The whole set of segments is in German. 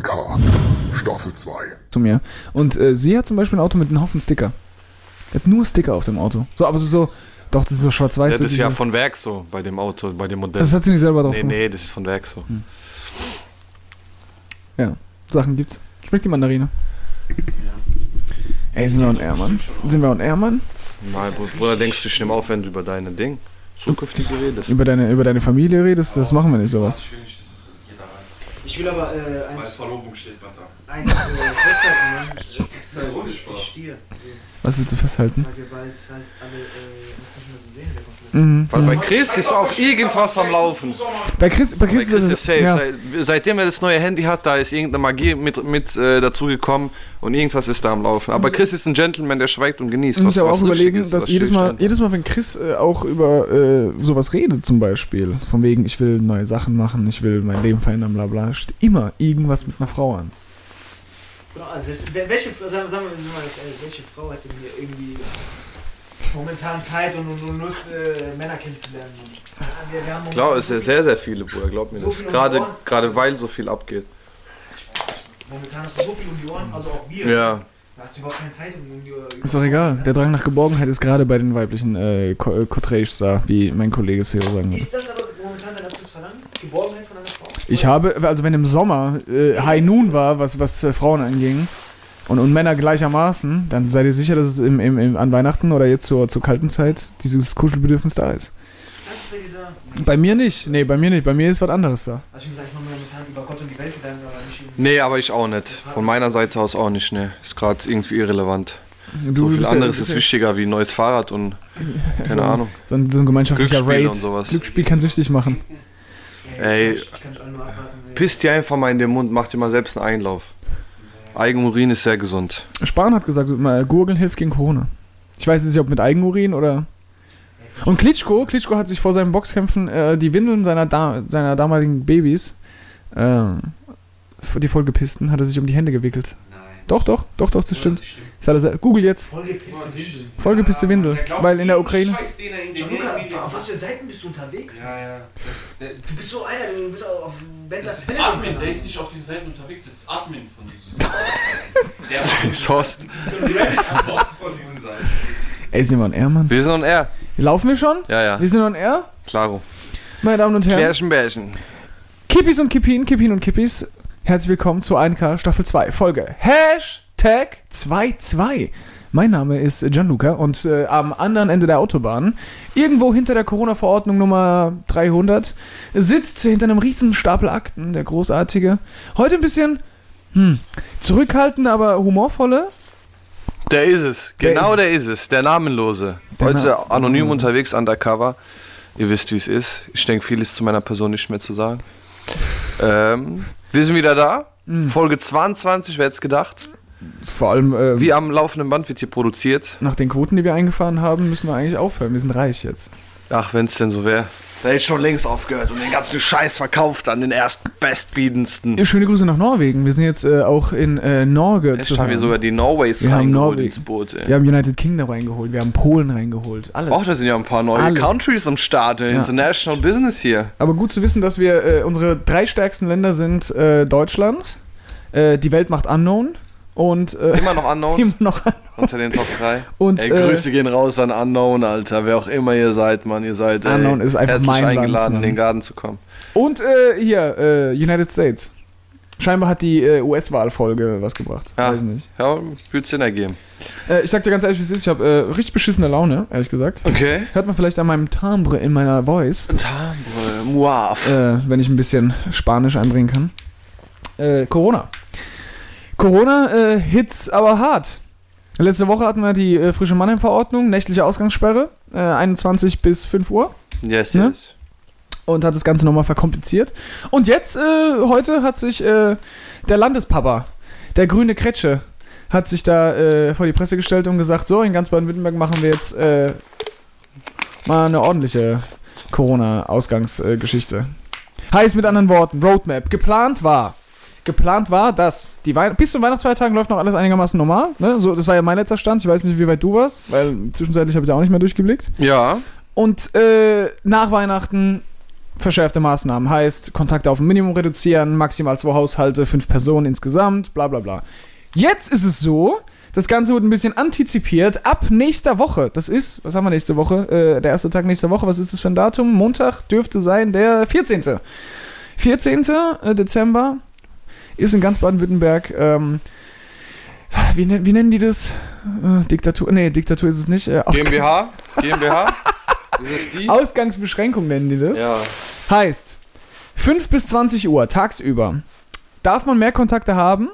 1K, Staffel 2. zu mir. Und äh, sie hat zum Beispiel ein Auto mit einem Haufen Sticker. Die hat nur Sticker auf dem Auto. So, aber so, so doch, das ist so schwarz-weiß. Ja, so das ist ja von Werk so, bei dem Auto, bei dem Modell. das hat sie nicht selber drauf nee, gemacht. nee, das ist von Werk so. Ja, Sachen gibt's. Schmeckt die Mandarine? Ey, sind wir on air, Mann? Sind wir on air, Mann? Mal, Bruder, denkst du, ich nehme auf, wenn du über deine Ding zukünftige redest? Über deine, über deine Familie redest? Das machen wir nicht, sowas will nicht, dass es jeder weiß. Ich will aber äh, eins, Verlobung steht bald da. Eins äh, festhalten, ne? Das ist halt, ohne ich stehe. Was willst du festhalten? Weil wir bald halt alle äh, das nicht mehr so sehen der. Mhm. Weil bei Chris ist auch irgendwas am Laufen. Bei Chris, bei Bei Chris, Chris ist safe. ja. Seit, seitdem er das neue Handy hat, da ist irgendeine Magie mit, mit äh, dazugekommen und irgendwas ist da am Laufen. Aber Chris ist ein Gentleman, der schweigt und genießt. Ich muss ja auch was überlegen, ist, dass jedes Mal, jedes Mal, wenn Chris äh, auch über äh, sowas redet, zum Beispiel, von wegen, ich will neue Sachen machen, ich will mein Leben verändern, bla bla, steht immer irgendwas mit einer Frau an. Genau, also welche, sagen, sagen wir mal, äh, welche Frau hat denn hier irgendwie momentan Zeit und, und, und Lust, äh, Männer kennenzulernen? Wir, wir haben Klar, es so viel- sehr, sehr viele, Bruder, glaub mir So das. Gerade, die Ohren. gerade weil so viel abgeht. Momentan hast du so viel um die Ohren, also auch wir. Ja. Da hast du überhaupt keine Zeit, um irgendwie. Ist doch egal. Der Drang nach Geborgenheit ist gerade bei den weiblichen äh, äh, Cotrages da, wie mein Kollege Seo sagen würde. Ist das aber momentan dein absolutes Verlangen? Geborgenheit von einer Frau? Ich habe, also wenn im Sommer äh, High Noon war, was, was äh, Frauen anging, und, und Männer gleichermaßen, dann seid ihr sicher, dass es im, im, im, an Weihnachten oder jetzt zur, zur kalten Zeit dieses Kuschelbedürfnis da ist. Bei mir nicht. Nee, bei mir nicht. Bei mir ist was anderes da. Also ich muss sagen, ich mache mir momentan über Gott und die Welt Gedanken, aber nicht. Nee, aber ich auch nicht. Von meiner Seite aus auch nicht, ne. Ist gerade irgendwie irrelevant. Du so viel ja- anderes bist ist ja- wichtiger wie ein neues Fahrrad und keine so, Ahnung. So ein, so ein gemeinschaftlicher Raid. und sowas. Glücksspiel kann süchtig machen. Ey, ich kann dich alle nur abwarten. ey. Pisst dir einfach mal in den Mund, mach dir mal selbst einen Einlauf. Eigenurin ist sehr gesund. Spahn hat gesagt, mal Gurgeln hilft gegen Corona. Ich weiß nicht, ob mit Eigenurin oder. Und Klitschko, Klitschko hat sich vor seinen Boxkämpfen äh, die Windeln seiner, da seiner damaligen Babys, ähm, die vollgepissten, hat er sich um die Hände gewickelt. Doch, doch, doch, doch, das stimmt. Das er se- Google jetzt. Vollgepisste Windeln. Vollgepisste Windel. Der Weil in der Ukraine. Gianluca, auf was für Seiten bist du unterwegs? Ja, ja. Der, der, Du bist so einer, du bist auf Wendler Das ist Admin, der ist nicht auf diesen Seiten unterwegs, das ist Admin von diesem. der Das Horst. So ein Reddit- von diesen Seiten. Ey, sind wir on Air, Mann? Wir sind on air. Laufen wir schon? Ja, ja. Wir sind on Air? Klaro. Meine Damen und Herren. Klärchen, Bärchen. Kippis und Kippin, Kippin und Kippis, herzlich willkommen zu 1K Staffel 2, Folge Hashtag 22. Mein Name ist Gianluca und äh, am anderen Ende der Autobahn, irgendwo hinter der Corona-Verordnung Nummer 300, sitzt hinter einem riesen Stapel Akten der großartige, heute ein bisschen hm, zurückhaltende, aber humorvolle. Der ist es. Der Genau ist der ist es. Der Namenlose. Der Heute Na- anonym unterwegs, undercover. Ihr wisst, wie es ist. Ich denke, viel ist zu meiner Person nicht mehr zu sagen. Ähm, wir sind wieder da. Mhm. Folge 22, wer hätte es gedacht? Vor allem äh, Wie am laufenden Band wird hier produziert. nach den Quoten, die wir eingefahren haben, müssen wir eigentlich aufhören. Wir sind reich jetzt. Ach, wenn es denn so wäre. Da hätte schon längst aufgehört und den ganzen Scheiß verkauft an den ersten bestbietendsten. Schöne Grüße nach Norwegen. Wir sind jetzt äh, auch in äh, Norge Jetzt haben wir sogar die Norways Wir haben reingeholt Norwegen. ins Boot, ey. Wir haben United Kingdom reingeholt, wir haben Polen reingeholt, alles. Auch da sind ja ein paar neue Alles. Countries am Start. Ja. International Business hier. Aber gut zu wissen, dass wir äh, unsere drei stärksten Länder sind äh, Deutschland, äh, die Welt macht Unknown und äh, Immer noch unknown immer noch unter den Top 3. und Ey, äh, Grüße gehen raus an Unknown, Alter. Wer auch immer ihr seid, Mann. Ihr seid ey, Unknown ist einfach herzlich mein Land, eingeladen, Mann. in den Garten zu kommen. und äh, hier äh, United States. Scheinbar hat die äh, US-Wahlfolge was gebracht. Ja. Weiß nicht. Ja, würde Sinn ergeben. Äh, ich sag dir ganz ehrlich, wie es ist. Ich habe äh, richtig beschissene Laune, ehrlich gesagt. Okay. Hört man vielleicht an meinem Timbre in meiner Voice. Tambre, Muaf. äh, wenn ich ein bisschen Spanisch einbringen kann. Äh, Corona. Corona äh, hits aber hart. Letzte Woche hatten wir die äh, frische Mannheim-Verordnung, nächtliche Ausgangssperre, äh, 21 bis 5 Uhr Yes, Ne? yes. und hat das Ganze nochmal verkompliziert. Und jetzt, äh, heute hat sich äh, der Landespapa, der grüne Kretsche, hat sich da äh, vor die Presse gestellt und gesagt, so, in ganz Baden-Württemberg machen wir jetzt äh, mal eine ordentliche Corona-Ausgangsgeschichte. Heißt mit anderen Worten, Roadmap. Geplant war, geplant war, dass die Wei bis zum Weihnachtsfeiertagen läuft noch alles einigermaßen normal. Ne? So, das war ja mein letzter Stand. Ich weiß nicht, wie weit du warst, weil zwischenzeitlich habe ich auch nicht mehr durchgeblickt. Ja. Und äh, nach Weihnachten verschärfte Maßnahmen. Heißt, Kontakte auf ein Minimum reduzieren, maximal zwei Haushalte, fünf Personen insgesamt, bla bla bla. Jetzt ist es so, das Ganze wird ein bisschen antizipiert. Ab nächster Woche, das ist, was haben wir nächste Woche? Äh, der erste Tag nächster Woche, was ist das für ein Datum? Montag dürfte sein der 14. 14. äh, Dezember ist in ganz Baden-Württemberg, ähm, wie, wie nennen die das? Äh, Diktatur, nee, Diktatur ist es nicht. Äh, GmbH? GmbH? Ist es die? Ausgangsbeschränkung nennen die das. Ja. Heißt, 5 bis 20 Uhr tagsüber darf man mehr Kontakte haben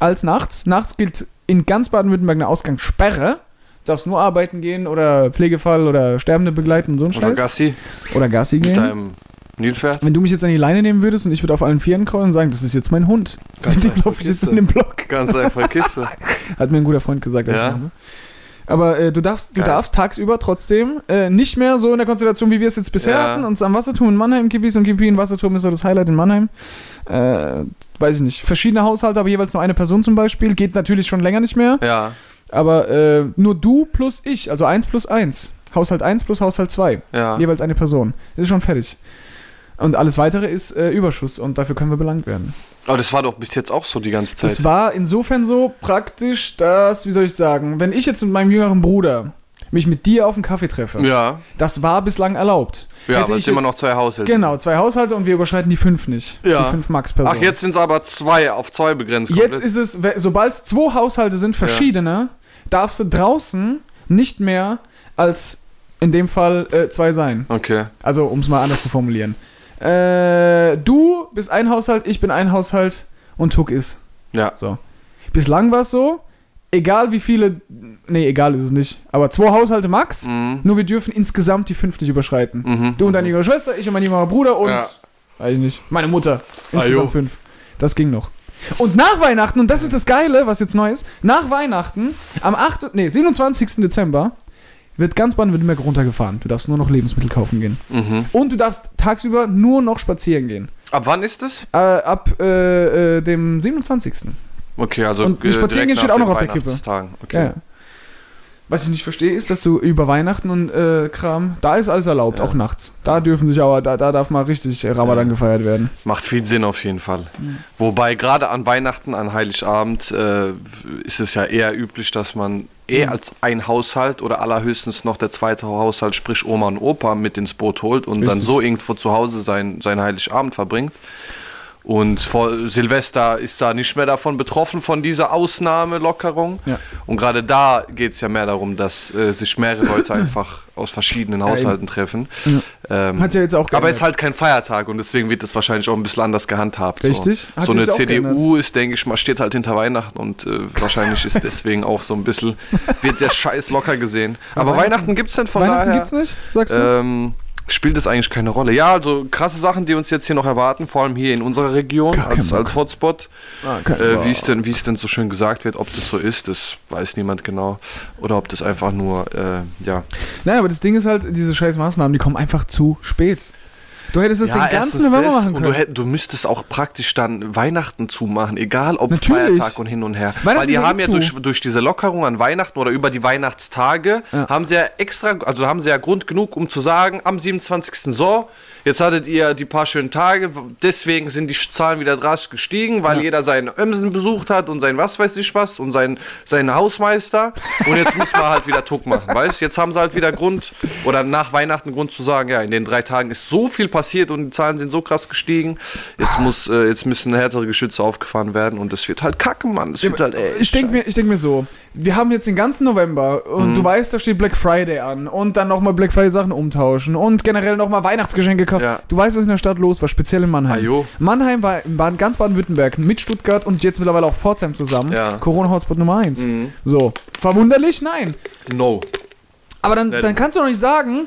als nachts. Nachts gilt in ganz Baden-Württemberg eine Ausgangssperre. Du darfst nur arbeiten gehen oder Pflegefall oder Sterbende begleiten und so ein Oder Scheiß. Gassi oder Gassi mit gehen. deinem Nilpferd. Wenn du mich jetzt an die Leine nehmen würdest und ich würde auf allen Vieren kraulen und sagen, das ist jetzt mein Hund. Ganz einfach laufe ich jetzt in den Block. Ganz einfach Kiste. Hat mir ein guter Freund gesagt. Ja. Aber äh, du darfst, du Geil. darfst tagsüber trotzdem äh, nicht mehr so in der Konstellation, wie wir es jetzt bisher Ja. hatten. Uns am Wasserturm in Mannheim, Kippis und Kippi in Wasserturm ist so das Highlight in Mannheim. Äh, weiß ich nicht. Verschiedene Haushalte, aber jeweils nur eine Person zum Beispiel. Geht natürlich schon länger nicht mehr. Ja, Aber äh, nur du plus ich, also 1 plus 1. Haushalt 1 plus Haushalt 2. ja. Jeweils eine Person. Das ist schon fertig. Und alles weitere ist äh, Überschuss und dafür können wir belangt werden. Aber das war doch bis jetzt auch so die ganze Zeit. Das war insofern so praktisch, dass, wie soll ich sagen, wenn ich jetzt mit meinem jüngeren Bruder mich mit dir auf einen Kaffee treffe, ja, das war bislang erlaubt. ja, Hätte aber es immer jetzt- noch zwei Haushalte. Genau, zwei Haushalte und wir überschreiten die fünf nicht. Ja. Die fünf Max-Personen. Ach, jetzt sind es aber zwei auf zwei begrenzt. Jetzt komplett. ist es, sobald es zwei Haushalte sind, verschiedene, darfst du draußen nicht mehr als in dem Fall äh, zwei sein. Okay. Also, um es mal anders zu formulieren. Äh, du bist ein Haushalt, ich bin ein Haushalt und Tuck ist. Ja. So. Bislang war es so, egal wie viele, nee, egal ist es nicht, aber zwei Haushalte max, Mhm. nur wir dürfen insgesamt die fünf nicht überschreiten. Mhm. Du und deine jüngere Schwester, ich und mein jüngerer Bruder und, Ja. weiß ich nicht, meine Mutter. Ah, Insgesamt jo. fünf. Das ging noch. Und nach Weihnachten, und das ist das Geile, was jetzt neu ist, nach Weihnachten, am 8., nee, 27. Dezember, wird ganz Baden-Württemberg runtergefahren. Du darfst nur noch Lebensmittel kaufen gehen. Mhm. Und du darfst tagsüber nur noch spazieren gehen. Ab wann ist es? Äh, ab äh, äh, dem 27. Okay, also Und die äh, Spazierengehen steht auch noch auf der Kippe. Okay. Ja. Was ich nicht verstehe, ist, dass du über Weihnachten und äh, Kram, da ist alles erlaubt, Ja. auch nachts. Da dürfen sich aber, da, da darf mal richtig Ramadan Ja. gefeiert werden. Macht viel Sinn auf jeden Fall. Wobei gerade an Weihnachten, an Heiligabend äh, ist es ja eher üblich, dass man eh Mhm. als ein Haushalt oder allerhöchstens noch der zweite Haushalt, sprich Oma und Opa, mit ins Boot holt und dann Richtig. so irgendwo zu Hause sein, sein Heiligabend verbringt. Und vor Silvester ist da nicht mehr davon betroffen, von dieser Ausnahmelockerung. Ja. Und gerade da geht es ja mehr darum, dass äh, sich mehrere Leute einfach aus verschiedenen Haushalten treffen. Ähm, Hat ja jetzt auch aber geändert. es ist halt kein Feiertag und deswegen wird das wahrscheinlich auch ein bisschen anders gehandhabt. Richtig. So, so eine CDU ist, denke ich mal, steht halt hinter Weihnachten und äh, wahrscheinlich ist deswegen auch so ein bisschen, wird der Scheiß locker gesehen. Aber Weihnachten- Weihnachten gibt es denn von Weihnachten daher? gibt's nicht, sagst du? Ähm, spielt es eigentlich keine Rolle. Ja, also krasse Sachen, die uns jetzt hier noch erwarten, vor allem hier in unserer Region als, als Hotspot. Ah, Äh, wie es denn, wie es denn so schön gesagt wird, ob das so ist, das weiß niemand genau. Oder ob das einfach nur, äh, ja. Naja, aber das Ding ist halt, diese scheiß Maßnahmen, die kommen einfach zu spät. Du hättest es den ganzen November machen Und können. du, hätt, du müsstest auch praktisch dann Weihnachten zumachen, egal ob Natürlich. Feiertag und hin und her. Weil die ja haben eh ja durch, durch diese Lockerung an Weihnachten oder über die Weihnachtstage, Ja. haben sie ja extra, also haben sie ja Grund genug, um zu sagen, am 27. so, jetzt hattet ihr die paar schönen Tage, deswegen sind die Zahlen wieder drastisch gestiegen, weil Ja. jeder seinen Ömsen besucht hat und sein was weiß ich was und sein, seinen Hausmeister. Und jetzt muss man halt wieder Tuck machen, weißt Jetzt haben sie halt wieder Grund oder nach Weihnachten Grund zu sagen, ja, in den drei Tagen ist so viel passiert und die Zahlen sind so krass gestiegen. Jetzt, muss, äh, jetzt müssen härtere Geschütze aufgefahren werden und das wird halt kacke, Mann. Das wird halt, ey, ich denke mir, ich denk mir so, wir haben jetzt den ganzen November Mhm. und du weißt, da steht Black Friday an und dann nochmal Black Friday Sachen umtauschen und generell nochmal Weihnachtsgeschenke kaufen. Ja. Du weißt, was in der Stadt los war, speziell in Mannheim. Ah, jo. Mannheim war in Baden, ganz Baden-Württemberg mit Stuttgart und jetzt mittlerweile auch Pforzheim zusammen. Ja. Mhm. Corona-Hotspot Nummer 1. So. Verwunderlich? Nein. no. Aber dann, dann kannst du doch nicht sagen,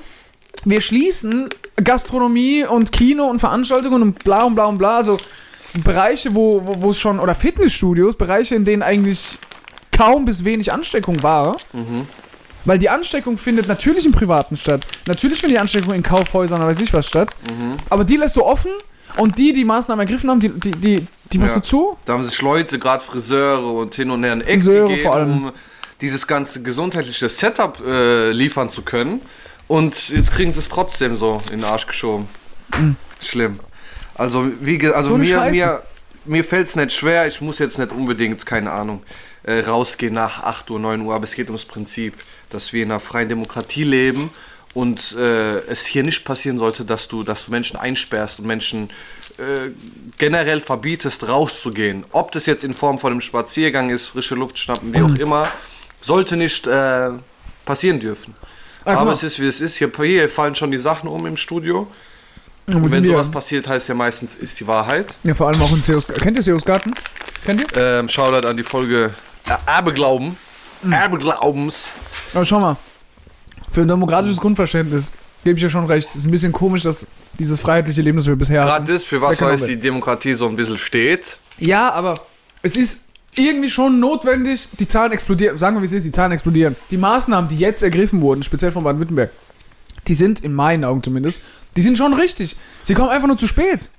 wir schließen Gastronomie und Kino und Veranstaltungen und bla und bla und bla. Also Bereiche, wo, wo, wo es schon, oder Fitnessstudios, Bereiche, in denen eigentlich kaum bis wenig Ansteckung war. Weil die Ansteckung findet natürlich im Privaten statt. Natürlich findet die Ansteckung in Kaufhäusern oder weiß ich was statt. Aber die lässt du offen und die, die Maßnahmen ergriffen haben, die, die, die, die machst Ja. du zu. Da haben sich Leute, gerade Friseure und hin und her ein Eck Friseure gegeben, vor allem. um dieses ganze gesundheitliche Setup äh, liefern zu können. Und jetzt kriegen sie es trotzdem so in den Arsch geschoben. Schlimm. Also, wie also So mir, Scheiße. mir, mir fällt es nicht schwer. Ich muss jetzt nicht unbedingt, keine Ahnung, äh, rausgehen nach 8 Uhr, 9 Uhr. Aber es geht ums Prinzip, dass wir in einer freien Demokratie leben und äh, es hier nicht passieren sollte, dass du, dass du Menschen einsperrst und Menschen äh, generell verbietest, rauszugehen. Ob das jetzt in Form von einem Spaziergang ist, frische Luft schnappen, wie auch immer, sollte nicht äh, passieren dürfen. Guck Aber es ist, wie es ist. Hier, hier fallen schon die Sachen um im Studio. Und wenn sowas passiert, heißt ja meistens, ist die Wahrheit. Ja, vor allem auch in Seos Kennt ihr Seos Garten? Kennt ihr? Ähm, Shoutout an die Folge äh, Erbeglauben. Mhm. Erbeglaubens. Aber schau mal, für ein demokratisches Grundverständnis gebe ich ja schon recht. Ist ein bisschen komisch, dass dieses freiheitliche Leben, das wir bisher hatten. Gerade das, für was weiß die. Demokratie so ein bisschen steht. Ja, aber es ist irgendwie schon notwendig, die Zahlen explodieren, sagen wir wie es ist, die Zahlen explodieren. Die Maßnahmen, die jetzt ergriffen wurden, speziell von Baden-Württemberg, die sind, in meinen Augen zumindest, die sind schon richtig. Sie kommen einfach nur zu spät.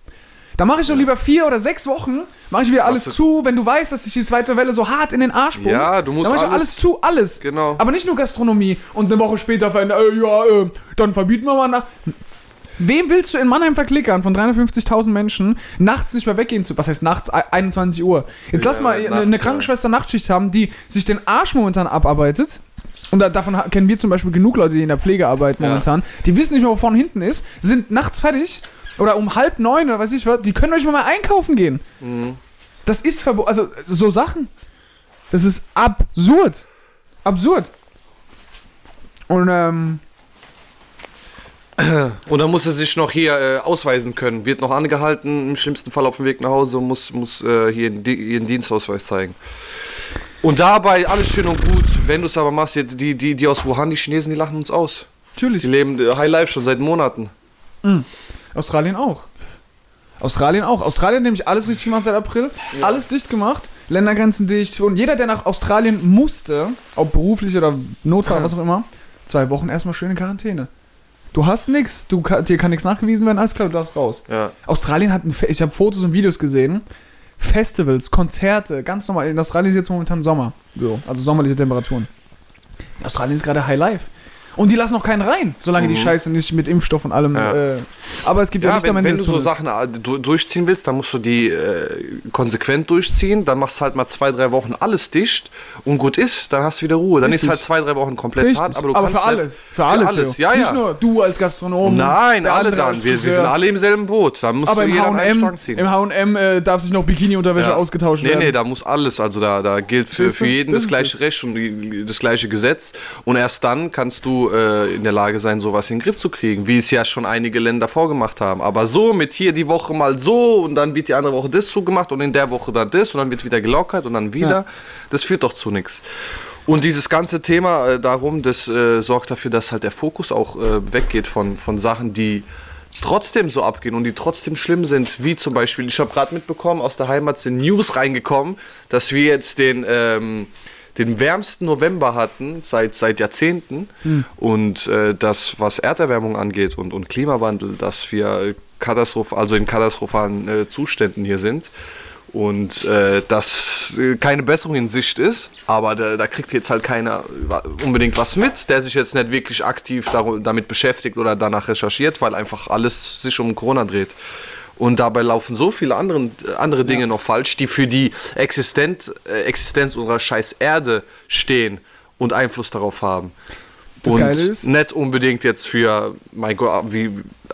Da mache ich doch lieber vier oder sechs Wochen, mache ich wieder alles zu, wenn du weißt, dass dich die zweite Welle so hart in den Arsch pumpst. Ja, du musst dann mach ich alles- alles zu, alles. Genau. Aber nicht nur Gastronomie und eine Woche später verändern, äh, ja, äh, dann verbieten wir mal nach. Wem willst du in Mannheim verklickern von 350.000 Menschen nachts nicht mehr weggehen zu? Was heißt nachts? Ei- 21 Uhr. Jetzt lass Ja, mal eine, nachts, eine ja. Krankenschwester Nachtschicht haben, die sich den Arsch momentan abarbeitet. Und da, davon kennen wir zum Beispiel genug Leute, die in der Pflege arbeiten Ja. momentan. Die wissen nicht mehr, wo vorne hinten ist, sind nachts fertig oder um halb neun oder weiß ich was. Die können euch mal einkaufen gehen. Mhm. Das ist verboten. Also so Sachen. Das ist absurd. Absurd. Und ähm, Und dann muss er sich noch hier äh, ausweisen können. Wird noch angehalten, im schlimmsten Fall auf dem Weg nach Hause und muss, muss äh, hier ihren Dienstausweis zeigen. Und dabei alles schön und gut. Wenn du es aber machst, die, die, die, aus Wuhan, die Chinesen, die lachen uns aus. natürlich. Die leben äh, High Life schon seit Monaten. Australien auch. Australien auch. Australien nämlich alles richtig gemacht seit April. Alles dicht gemacht. Ländergrenzen dicht. Und jeder, der nach Australien musste, ob beruflich oder Notfall, was auch immer, zwei Wochen erstmal schön in Quarantäne. Du hast nichts. Dir kann nichts nachgewiesen werden. Alles klar, du darfst raus. Ja. Australien hat ein ich habe Fotos und Videos gesehen. Festivals, Konzerte, ganz normal. In Australien ist jetzt momentan Sommer. So, also sommerliche Temperaturen. In Australien ist gerade High Life. Und die lassen noch keinen rein, solange die Scheiße nicht mit Impfstoff und allem. Mhm. Ja. Äh, aber es gibt ja, Ja, Licht am wenn, wenn du so. Sachen äh, du- durchziehen willst, dann musst du die äh, konsequent durchziehen. Dann machst du halt mal zwei, drei Wochen alles dicht und gut ist, dann hast du wieder Ruhe. Dann Richtig. ist halt zwei, drei Wochen komplett Richtig. hart, aber du aber kannst für alle. nicht- Für alles. alles. Leo. Ja, Nicht ja. nur du als Gastronom. Nein, alle dann. Wir, wir sind alle im selben Boot. Da muss Aber im jeder an einen H&M, Strang ziehen. im H&M äh, darf sich noch Bikini-Unterwäsche Ja. ausgetauscht Nee, werden. nee, da muss alles. Also da, da gilt für, du? für jeden Das das, gleiche. Recht und das gleiche Gesetz. Und erst dann kannst du äh, in der Lage sein, sowas in den Griff zu kriegen, wie es ja schon einige Länder vorgemacht haben. Aber so mit hier die Woche mal so und dann wird die andere Woche das zugemacht und in der Woche dann das und dann wird wieder gelockert und dann wieder. Ja. Das führt doch zu nichts. Und dieses ganze Thema äh, darum, das äh, sorgt dafür, dass halt der Fokus auch äh, weggeht von, von Sachen, die trotzdem so abgehen und die trotzdem schlimm sind, wie zum Beispiel, ich habe gerade mitbekommen, aus der Heimat sind News reingekommen, dass wir jetzt den, ähm, den wärmsten November hatten seit, seit Jahrzehnten. Und äh, das, was Erderwärmung angeht und, und Klimawandel, dass wir katastroph also in katastrophalen äh, Zuständen hier sind. Und äh, dass äh, keine Besserung in Sicht ist, aber da, da kriegt jetzt halt keiner unbedingt was mit, der sich jetzt nicht wirklich aktiv damit beschäftigt oder danach recherchiert, weil einfach alles sich um Corona dreht. Und dabei laufen so viele anderen, andere Dinge noch falsch, die für die Existenz, äh, Existenz unserer scheiß Erde stehen und Einfluss darauf haben. Das und nicht unbedingt jetzt für, mein Gott, wie,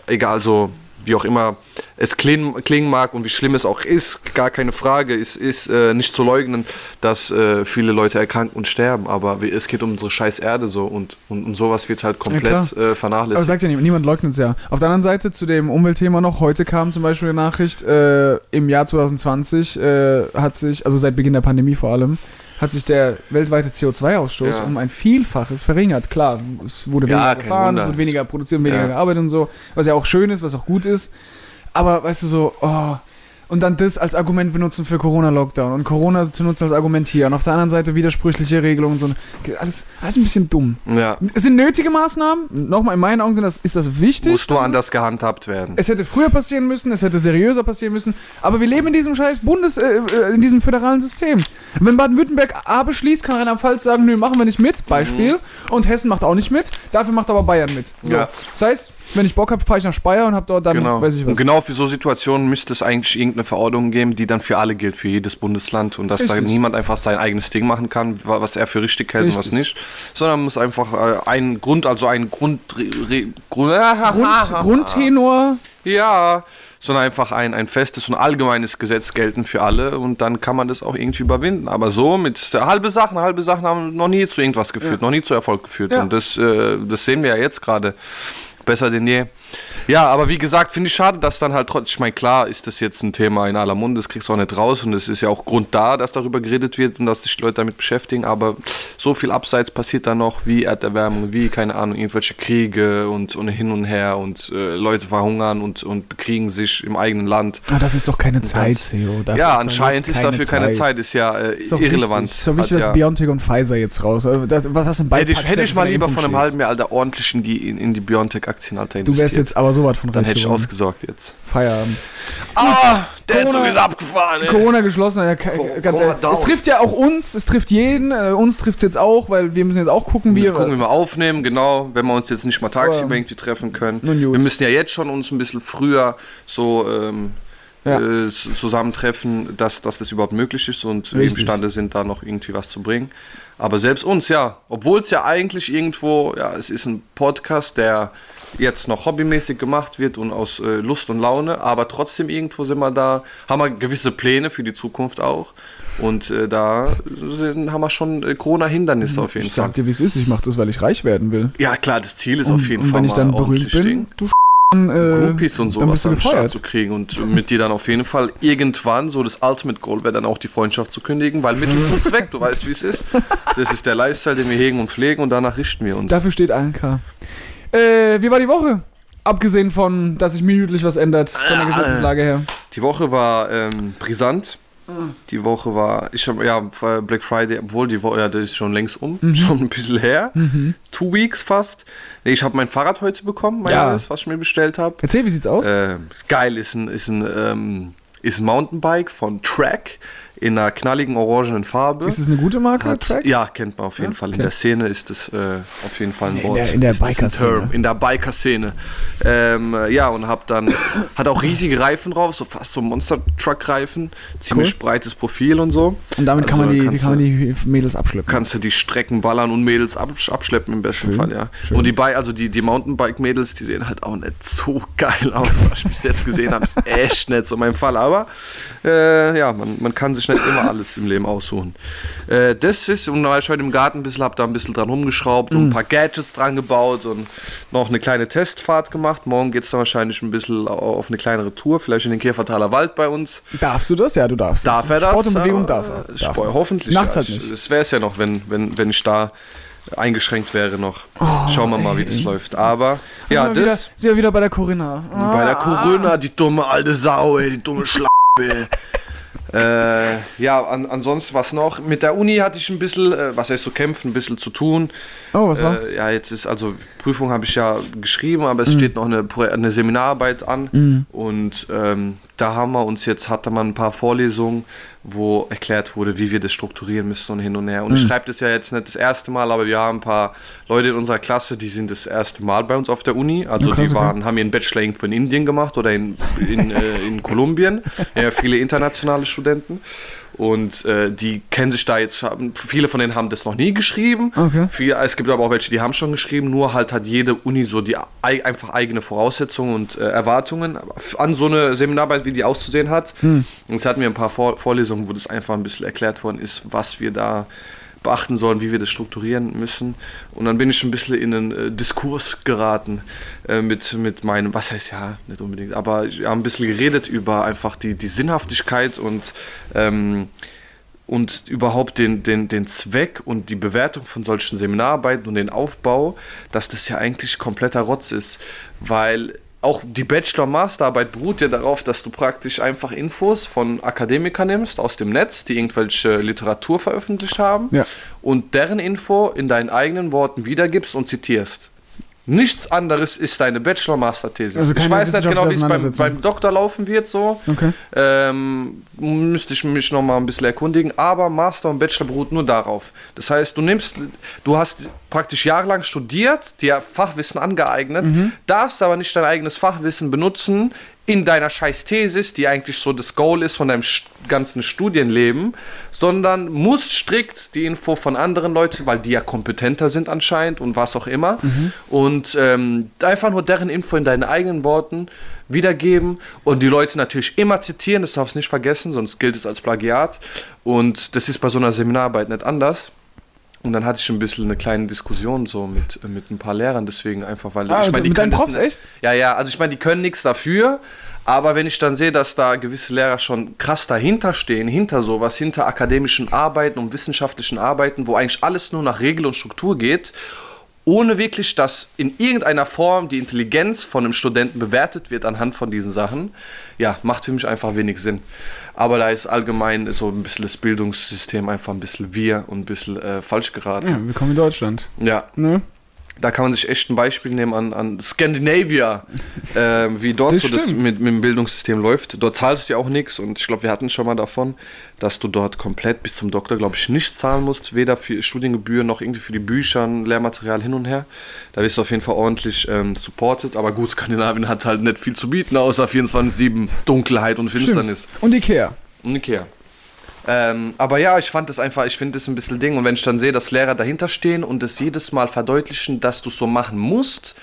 egal, so wie auch immer es klingen, klingen mag und wie schlimm es auch ist, gar keine Frage, es ist äh, nicht zu leugnen, dass äh, viele Leute erkranken und sterben, aber es geht um unsere scheiß Erde so und, und, und sowas wird halt komplett äh, Aber vernachlässigt. sagt ja niemand, niemand leugnet es ja. Auf der anderen Seite zu dem Umweltthema noch, heute kam zum Beispiel eine Nachricht, äh, im Jahr 2020 äh, hat sich, also seit Beginn der Pandemie vor allem, hat sich der weltweite CO2-Ausstoß Ja. um ein Vielfaches verringert. Klar, es wurde weniger gefahren, es wurde weniger produziert, weniger Ja. gearbeitet und so, was ja auch schön ist, was auch gut ist. Aber weißt du so, oh, und dann das als Argument benutzen für Corona-Lockdown und Corona zu nutzen als Argument hier und auf der anderen Seite widersprüchliche Regelungen und so. Alles, alles ein bisschen dumm. ja, Es sind nötige Maßnahmen. Nochmal, in meinen Augen sind das, ist das wichtig. muss nur dass anders gehandhabt werden. es, hätte früher passieren müssen, es hätte seriöser passieren müssen. Aber wir leben in diesem scheiß Bundes, äh, äh, in diesem föderalen System. Wenn Baden-Württemberg A beschließt, kann Rheinland-Pfalz sagen, nö, machen wir nicht mit, Beispiel. Und Hessen macht auch nicht mit, dafür macht aber Bayern mit. So. Ja. Das heißt, Wenn ich Bock habe, fahre ich nach Speyer und habe dort dann, Genau. weiß ich was. Und genau für so Situationen müsste es eigentlich irgendeine Verordnung geben, die dann für alle gilt, für jedes Bundesland und dass da Richtig. niemand einfach sein eigenes Ding machen kann, wa- was er für richtig hält und was Richtig. nicht, sondern muss einfach äh, ein Grund, also ein Grund, Grund, Grund, Grundtenor. ja, sondern einfach ein, ein festes und allgemeines Gesetz gelten für alle und dann kann man das auch irgendwie überwinden. Aber so mit halbe Sachen, halbe Sachen haben noch nie zu irgendwas geführt, noch nie zu Erfolg geführt. Ja. Und das, äh, das sehen wir ja jetzt gerade besser denn je. Ja, aber wie gesagt, finde ich schade, dass dann halt trotzdem, ich meine, klar ist das jetzt ein Thema in aller Munde, das kriegst du auch nicht raus und es ist ja auch Grund da, dass darüber geredet wird und dass sich die Leute damit beschäftigen, aber so viel abseits passiert da noch, wie Erderwärmung, wie, keine Ahnung, irgendwelche Kriege und, und hin und her und äh, Leute verhungern und, und bekriegen sich im eigenen Land. Ah, dafür ist doch keine Zeit, Theo. Dafür ja, anscheinend ist dafür keine Zeit, ist ja äh, Ist irrelevant. Wichtig. Ist doch wichtig, dass ja, BioNTech und Pfizer jetzt raus. Also Das, was was im hätte, ich, hätte ich mal lieber von einem halben Jahr Alter ordentlich in die, in, in die Biontech-Aktien, Alter, Du wärst jetzt aber sowas von Dann hätte ich ausgesorgt jetzt. Feierabend. Ah, der Corona- Zug ist abgefahren, ey. Corona geschlossen, ja, ke- ganz ehrlich. Es trifft ja auch uns, es trifft jeden, äh, uns trifft es jetzt auch, weil wir müssen jetzt auch gucken, wie Wir gucken, wie wir aufnehmen, genau, wenn wir uns jetzt nicht mal tagsüber irgendwie treffen können. Wir müssen ja jetzt schon uns ein bisschen früher so ähm, Ja. äh, zusammentreffen, dass, dass das überhaupt möglich ist und wir Richtig. imstande sind, da noch irgendwie was zu bringen. Aber selbst uns, ja, obwohl es ja eigentlich irgendwo, ja, es ist ein Podcast, der jetzt noch hobbymäßig gemacht wird und aus äh, Lust und Laune, aber trotzdem irgendwo sind wir da, haben wir gewisse Pläne für die Zukunft auch. Und äh, da sind, haben wir schon äh, Corona-Hindernisse auf jeden Ich Fall. sag dir, wie es ist, ich mache das, weil ich reich werden will. Ja, klar, das Ziel ist und, auf jeden und Fall wenn ich dann berühmt bin, stehen. du dann, äh, Groupies und sowas an den Start zu kriegen und mit dir dann auf jeden Fall irgendwann, so das Ultimate Goal wäre dann auch die Freundschaft zu kündigen, weil Mittel zum Zweck, du weißt wie es ist. Das ist der Lifestyle, den wir hegen und pflegen und danach richten wir uns. Dafür steht 1K. Äh, wie war die Woche? Abgesehen von, dass sich minütlich was ändert von der Gesetzeslage her. Die Woche war ähm, brisant. Die Woche war, ich habe ja Black Friday, obwohl die Woche, ja, das ist schon längst um, Mhm. schon ein bisschen her. Two weeks fast. Nee, ich habe mein Fahrrad heute bekommen, mein Ja. was ich mir bestellt habe. Erzähl, wie sieht's aus? Äh, geil, ist ein, ist ein, ähm, ist ein Mountainbike von Track in einer knalligen orangenen Farbe. ist es eine gute Marke, Hat, Track? Ja, kennt man auf jeden Ja, Fall. In okay. der Szene ist es äh, auf jeden Fall ein In Wort. der- in der Biker-Szene. In der Biker-Szene. Ähm, äh, ja, und hab dann, hat auch riesige Reifen drauf, so fast so Monster-Truck-Reifen. Ziemlich Cool. breites Profil und so. Und damit kann, Also man die, die, kannst kann man die Mädels abschleppen. kannst du die Strecken ballern und Mädels absch abschleppen im besten Schön, Fall, ja. schön. Und die Bi also die, die Mountainbike-Mädels, die sehen halt auch nicht so geil aus, was ich bis jetzt gesehen habe. Echt nicht so mein Fall. Aber äh, ja, man, man kann sich nicht immer alles im Leben aussuchen. Äh, das ist, und da war ich heute im Garten ein bisschen, hab da ein bisschen dran rumgeschraubt und ein paar Gadgets dran gebaut und noch eine kleine Testfahrt gemacht. Morgen geht es dann wahrscheinlich ein bisschen auf eine kleinere Tour, vielleicht in den Käfertaler Wald bei uns. Darfst du das? Ja, du darfst. Darf er das? Sport und Bewegung Äh, darf er. Darf Sport, er. hoffentlich. Nachts ja. halt nicht. Das wäre es ja noch, wenn, wenn, wenn ich da eingeschränkt wäre noch. Schauen wir mal, wie das läuft. Aber ja, sind wir das Wieder, sind wir wieder bei der Corinna. bei der Corona, die dumme alte Sau, ey, die dumme Schlampe. Äh, ja, an, ansonsten was noch? Mit der Uni hatte ich ein bisschen, äh, was heißt zu kämpfen, ein bisschen zu tun. Oh, was war? Äh, ja, jetzt ist also Prüfung habe ich ja geschrieben, aber es steht noch eine, eine Seminararbeit an und ähm, da haben wir uns jetzt hatte man ein paar Vorlesungen, wo erklärt wurde, wie wir das strukturieren müssen und hin und her. Und ich schreibe das ja jetzt nicht das erste Mal, aber wir haben ein paar Leute in unserer Klasse, die sind das erste Mal bei uns auf der Uni. Also krass, die okay. waren, haben ihren Bachelor irgendwo in Indien gemacht oder in, in, äh, in Kolumbien. Ja, viele internationale Studenten. Und äh, die kennen sich da jetzt, viele von denen haben das noch nie geschrieben. Okay. Viele, es gibt aber auch welche, die haben schon geschrieben, nur halt hat jede Uni so die ei- einfach eigene Voraussetzungen und äh, Erwartungen an so eine Seminararbeit, wie die auszusehen hat. Und es hatten wir ein paar Vor Vorlesungen, wo das einfach ein bisschen erklärt worden ist, was wir da beachten sollen, wie wir das strukturieren müssen. Und dann bin ich ein bisschen in einen äh, Diskurs geraten äh, mit, mit meinem, was heißt ja, nicht unbedingt, aber wir haben ein bisschen geredet über einfach die, die Sinnhaftigkeit und ähm, und überhaupt den, den, den Zweck und die Bewertung von solchen Seminararbeiten und den Aufbau, dass das ja eigentlich kompletter Rotz ist, weil auch die Bachelor- und Masterarbeit beruht ja darauf, dass du praktisch einfach Infos von Akademikern nimmst aus dem Netz, die irgendwelche Literatur veröffentlicht haben Ja. und deren Info in deinen eigenen Worten wiedergibst und zitierst. Nichts anderes ist deine Bachelor-Master-Thesis. Also ich weiß nicht genau, wie es beim, beim Doktor laufen wird, so. Okay. Ähm, müsste ich mich noch mal ein bisschen erkundigen. Aber Master und Bachelor beruht nur darauf. Das heißt, du nimmst, du hast praktisch jahrelang studiert, dir Fachwissen angeeignet, darfst aber nicht dein eigenes Fachwissen benutzen in deiner scheiß Thesis, die eigentlich so das Goal ist von deinem ganzen Studienleben, sondern musst strikt die Info von anderen Leuten, weil die ja kompetenter sind anscheinend und was auch immer, und ähm, einfach nur deren Info in deinen eigenen Worten wiedergeben und die Leute natürlich immer zitieren, das darfst du nicht vergessen, sonst gilt es als Plagiat. Und das ist bei so einer Seminararbeit nicht anders. Und dann hatte ich ein bisschen eine kleine Diskussion so mit, mit ein paar Lehrern, deswegen einfach, weil Ah, mit deinen können das Profs, nicht- echt? Ja, ja, also ich meine, die können nichts dafür, aber wenn ich dann sehe, dass da gewisse Lehrer schon krass dahinter stehen, hinter sowas, hinter akademischen Arbeiten und wissenschaftlichen Arbeiten, wo eigentlich alles nur nach Regel und Struktur geht, ohne wirklich, dass in irgendeiner Form die Intelligenz von einem Studenten bewertet wird anhand von diesen Sachen, ja, macht für mich einfach wenig Sinn. Aber da ist allgemein so ein bisschen das Bildungssystem einfach ein bisschen wir und ein bisschen äh, falsch geraten. Ja, willkommen in Deutschland. Ja, Ne? Da kann man sich echt ein Beispiel nehmen an, an Scandinavia, ähm, wie dort Das so das stimmt. mit, mit dem Bildungssystem läuft. Dort zahlst du ja auch nichts und ich glaube, wir hatten schon mal davon, dass du dort komplett bis zum Doktor, glaube ich, nichts zahlen musst, weder für Studiengebühren noch irgendwie für die Bücher, Lehrmaterial hin und her. Da wirst du auf jeden Fall ordentlich ähm, supported, aber gut, Skandinavien hat halt nicht viel zu bieten, außer 24-7 Dunkelheit und Finsternis. Stimmt. Und Ikea. Und Ikea. Ähm, aber ja, ich fand das einfach, ich finde das ein bisschen Ding. Und wenn ich dann sehe, dass Lehrer dahinter stehen und das jedes Mal verdeutlichen, dass du es so machen musst,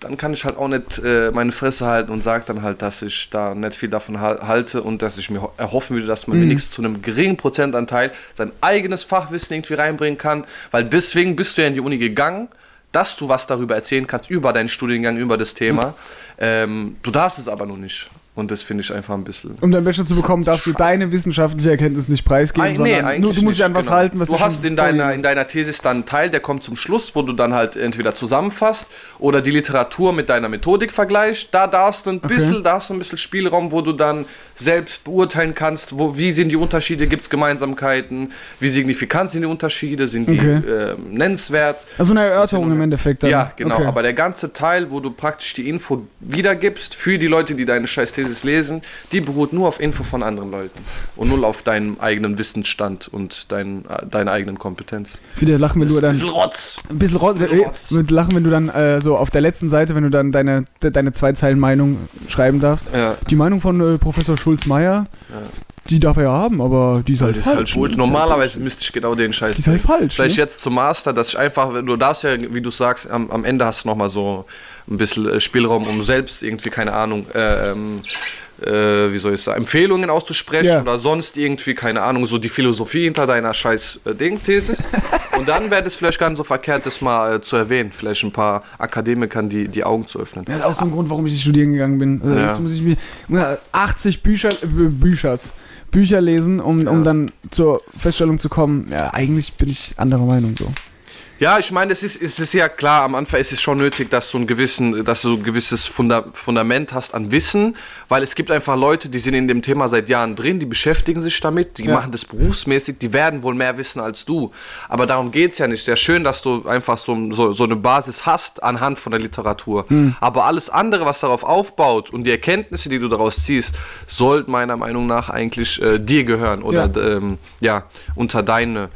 dann kann ich halt auch nicht äh, meine Fresse halten und sage dann halt, dass ich da nicht viel davon hal- halte und dass ich mir ho- erhoffen würde, dass man wenigstens zu einem geringen Prozentanteil sein eigenes Fachwissen irgendwie reinbringen kann, weil deswegen bist du ja in die Uni gegangen, dass du was darüber erzählen kannst, über deinen Studiengang, über das Thema. Ähm, du darfst es aber noch nicht. Und das finde ich einfach ein bisschen. Um deinen Bachelor zu bekommen, darfst du deine wissenschaftliche Erkenntnis nicht preisgeben, nee, sondern eigentlich nur, du musst dich an was genau. halten, was du schon hast in deiner, in deiner Thesis dann einen Teil, der kommt zum Schluss, wo du dann halt entweder zusammenfasst oder die Literatur mit deiner Methodik vergleichst. Da darfst du ein bisschen, da hast du ein bisschen Spielraum, wo du dann selbst beurteilen kannst, wo, wie sind die Unterschiede, gibt es Gemeinsamkeiten, wie signifikant sind die Unterschiede, sind die Okay. ähm, nennenswert. Also eine Erörterung im Endeffekt dann. Ja, genau. Okay. Aber der ganze Teil, wo du praktisch die Info wiedergibst für die Leute, die deine scheiß Thesis lesen, die beruht nur auf Info von anderen Leuten und null auf deinem eigenen Wissensstand und dein, äh, deiner eigenen Kompetenz. Wieder lachen, wenn du dann. Bisschen Rotz. Ein bisschen Rotz. Äh, mit lachen, wenn du dann äh, so auf der letzten Seite, wenn du dann deine, de, deine zwei Zeilen Meinung schreiben darfst. Ja. Die Meinung von äh, Professor Schulz-Meyer, die darf er ja haben, aber die ist halt Das ist halt falsch. Bullshit. Normalerweise müsste ich genau den Scheiß Die ist halt falsch, Vielleicht ne? jetzt zum Master, dass ich einfach, du darfst ja, wie du sagst, am, am Ende hast du nochmal so ein bisschen äh, Spielraum, um selbst irgendwie, keine Ahnung, äh, ähm, äh, wie soll ich sagen, Empfehlungen auszusprechen Ja. oder sonst irgendwie, keine Ahnung, so die Philosophie hinter deiner scheiß äh, Ding-Thesis. Und dann wäre das vielleicht gar nicht so verkehrt, das mal äh, zu erwähnen. Vielleicht ein paar Akademikern die, die Augen zu öffnen. Das ist auch so ein Grund, warum ich nicht studieren gegangen bin. Also Ja. Jetzt muss ich mir muss 80 Bücher, äh, Büchers, Bücher lesen, um, um dann zur Feststellung zu kommen, ja, eigentlich bin ich anderer Meinung so. Ja, ich meine, es ist, es ist ja klar, am Anfang ist es schon nötig, dass du ein, gewissen, dass du ein gewisses Funda Fundament hast an Wissen, weil es gibt einfach Leute, die sind in dem Thema seit Jahren drin, die beschäftigen sich damit, die Ja. machen das berufsmäßig, die werden wohl mehr wissen als du. Aber darum geht es ja nicht. Sehr schön, dass du einfach so, so, so eine Basis hast anhand von der Literatur. Aber alles andere, was darauf aufbaut und die Erkenntnisse, die du daraus ziehst, sollten meiner Meinung nach eigentlich äh, dir gehören oder Ja. ähm, ja, unter deine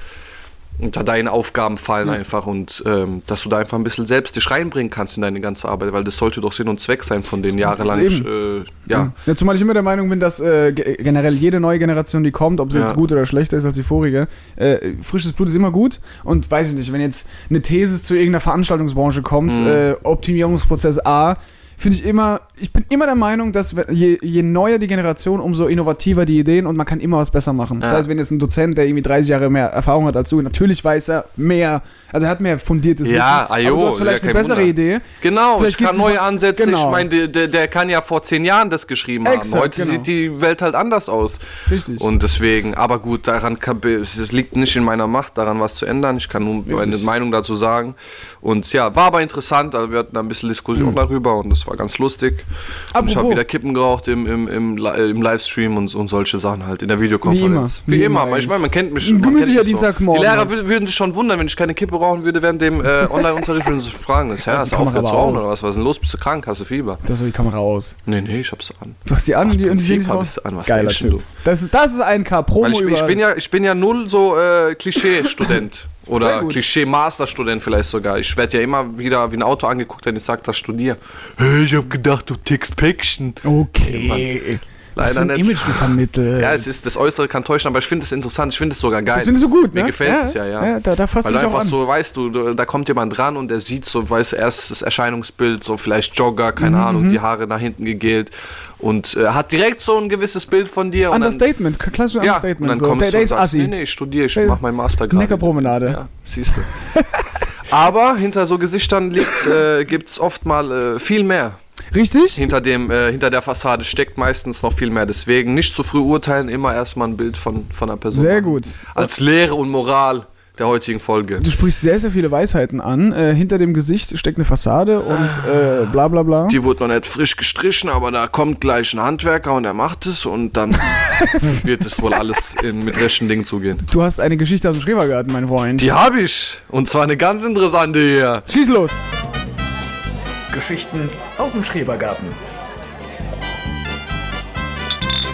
unter deine Aufgaben fallen einfach und ähm, dass du da einfach ein bisschen selbst dich reinbringen kannst in deine ganze Arbeit, weil das sollte doch Sinn und Zweck sein von den jahrelang äh, ja. Ja, zumal ich immer der Meinung bin, dass äh, ge- generell jede neue Generation, die kommt, ob sie Ja. jetzt gut oder schlechter ist als die vorige, äh, frisches Blut ist immer gut. Und weiß ich nicht, wenn jetzt eine These zu irgendeiner Veranstaltungsbranche kommt, Mhm. äh, Optimierungsprozess A, finde ich immer, ich bin immer der Meinung, dass je, je neuer die Generation, umso innovativer die Ideen und man kann immer was besser machen. Das Ja. heißt, wenn jetzt ein Dozent, der irgendwie 30 Jahre mehr Erfahrung hat als du, natürlich weiß er mehr, also er hat mehr fundiertes Ja, Wissen. ajo, aber du hast vielleicht ja, eine bessere Wunder. Idee. Genau, Vielleicht ich kann neue Ansätze. genau. Ich meine, der, der, kann ja vor zehn Jahren das geschrieben haben. Exakt, Heute genau. sieht die Welt halt anders aus. Richtig. Und deswegen, aber gut, daran kann, es liegt nicht in meiner Macht, daran was zu ändern. Ich kann nur meine Richtig. Meinung dazu sagen. Und ja, war aber interessant. Also wir hatten da ein bisschen Diskussion Mhm. darüber und das war ganz lustig. Und ich Apropos. habe wieder Kippen geraucht im, im, im, äh, im Livestream und, und solche Sachen halt in der Videokonferenz. Wie immer. Wie, Wie immer. immer ich meine, man kennt mich. Man gemütlicher. Dienstagmorgen Die Lehrer halt. wür- würden sich schon wundern, wenn ich keine Kippe rauchen würde während dem äh, Online-Unterricht, würden sie fragen, ist, ja, hast du aufgehört zu rauchen oder was? Was ist denn los? Bist du krank? Hast du Fieber? Du hast die Kamera aus. Nee, nee, ich hab's an. Du hast die an und die, Prinzip hab ich's an, was Geiler Typ. du? Das ist, das ist ein K. Promo Weil ich, bin- ich, bin ja, ich bin ja null so äh, Klischee-Student. Oder gut. Klischee-Master-Student vielleicht sogar. Ich werde ja immer wieder wie ein Auto angeguckt, wenn ich sage, das studiere. Hey, ich hab gedacht, du tickst Päckchen. Okay. Für Leider ein nicht. Image du vermittelst. Ja, es ist, das Äußere kann täuschen, aber ich finde es interessant. Ich finde es sogar geil. Das findest du gut, ne? Mir gefällt es ja, ja. da, da fasst Weil du du einfach an. so, weißt du, du, da kommt jemand dran und der sieht so, weiß erst das Erscheinungsbild, so vielleicht Jogger, keine Mhm, Ahnung, die Haare nach hinten gegelt und äh, hat direkt so ein gewisses Bild von dir. und dann- Understatement, klassisches ja, und Understatement. dann So. kommst Der, du der und sagst, assi. nee, nee, ich studiere, ich Der- mache meinen Master gerade. Neckarpromenade. Ja, siehst du. Aber hinter so Gesichtern liegt, äh, gibt es oft mal äh, viel mehr. Richtig? Hinter, dem, äh, hinter der Fassade steckt meistens noch viel mehr. Deswegen nicht zu früh urteilen, immer erstmal ein Bild von, von einer Person. Sehr gut. Als Lehre und Moral der heutigen Folge. Du sprichst sehr, sehr viele Weisheiten an. Äh, hinter dem Gesicht steckt eine Fassade und äh, bla bla bla. Die wurde noch nicht frisch gestrichen, aber da kommt gleich ein Handwerker und er macht es und dann wird es wohl alles in, mit rechten Dingen zugehen. Du hast eine Geschichte aus dem Schrebergarten, mein Freund. Die habe ich. Und zwar eine ganz interessante hier. Schieß los. Geschichten aus dem Schrebergarten.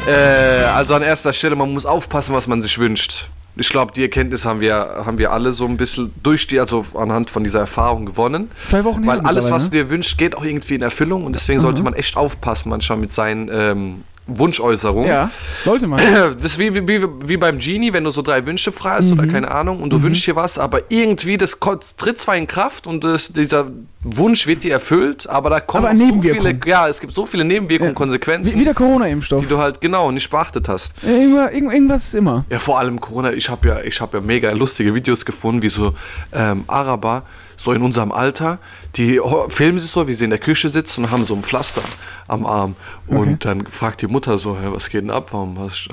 Äh, also an erster Stelle, man muss aufpassen, was man sich wünscht. Ich glaube, die Erkenntnis haben wir, haben wir alle so ein bisschen durch die, also anhand von dieser Erfahrung gewonnen. Zwei Wochen Weil alles, was du mittlerweile, dir wünschst, geht auch irgendwie in Erfüllung und deswegen sollte man echt aufpassen manchmal mit seinen ähm, Wunschäußerungen. ne? Ja, sollte man. Das ist wie, wie, wie, beim Genie, wenn du so drei Wünsche frei hast Mhm. oder keine Ahnung und du wünschst dir was, aber irgendwie das tritt zwar in Kraft und das, dieser Wunsch wird dir erfüllt, aber da kommen Aber so viele, ja, es gibt so viele Nebenwirkungen, Konsequenzen, Wie, wie der Corona-Impfstoff. die du halt genau nicht beachtet hast. Irgendwas, irgend- irgendwas ist immer. Ja, vor allem Corona. Ich habe ja, ich habe ja mega lustige Videos gefunden, wie so ähm, Araber, so in unserem Alter, die filmen sich so, wie sie in der Küche sitzen und haben so ein Pflaster am Arm. Und dann fragt die Mutter so, hey, was geht denn ab? Warum hast,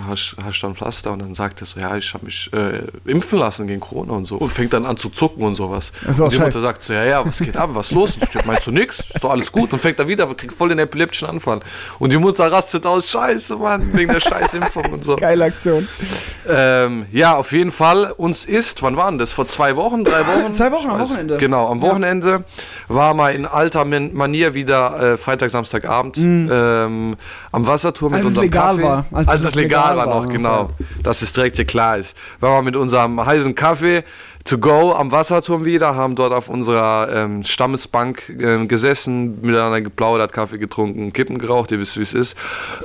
du ein Pflaster? Und dann sagt er so, ja, ich habe mich äh, impfen lassen gegen Corona und so. Und fängt dann an zu zucken und sowas. Auch und die. Mutter sagt so, ja, ja, was geht ab? Was ist los? Und meinst du nix? Ist doch alles gut. Und fängt er wieder, kriegt voll den epileptischen Anfall. Und die Mutter rastet aus, scheiße, Mann, wegen der Scheißimpfung und so. Geile Aktion. Ähm, ja, auf jeden Fall. Uns ist, wann waren das? Vor zwei Wochen, drei Wochen? Zwei Wochen, am Wochenende. Genau, am Wochenende war mal in alter Man- Manier wieder äh, Freitag, Samstagabend ähm, am Wasserturm mit Als es unserem legal Kaffee. war. Als, es legal, war noch, genau. Dass es direkt hier klar ist. Waren wir mit unserem heißen Kaffee to go am Wasserturm wieder, haben dort auf unserer ähm, Stammesbank ähm, gesessen, miteinander geplaudert, Kaffee getrunken, Kippen geraucht, ihr wisst, wie es ist.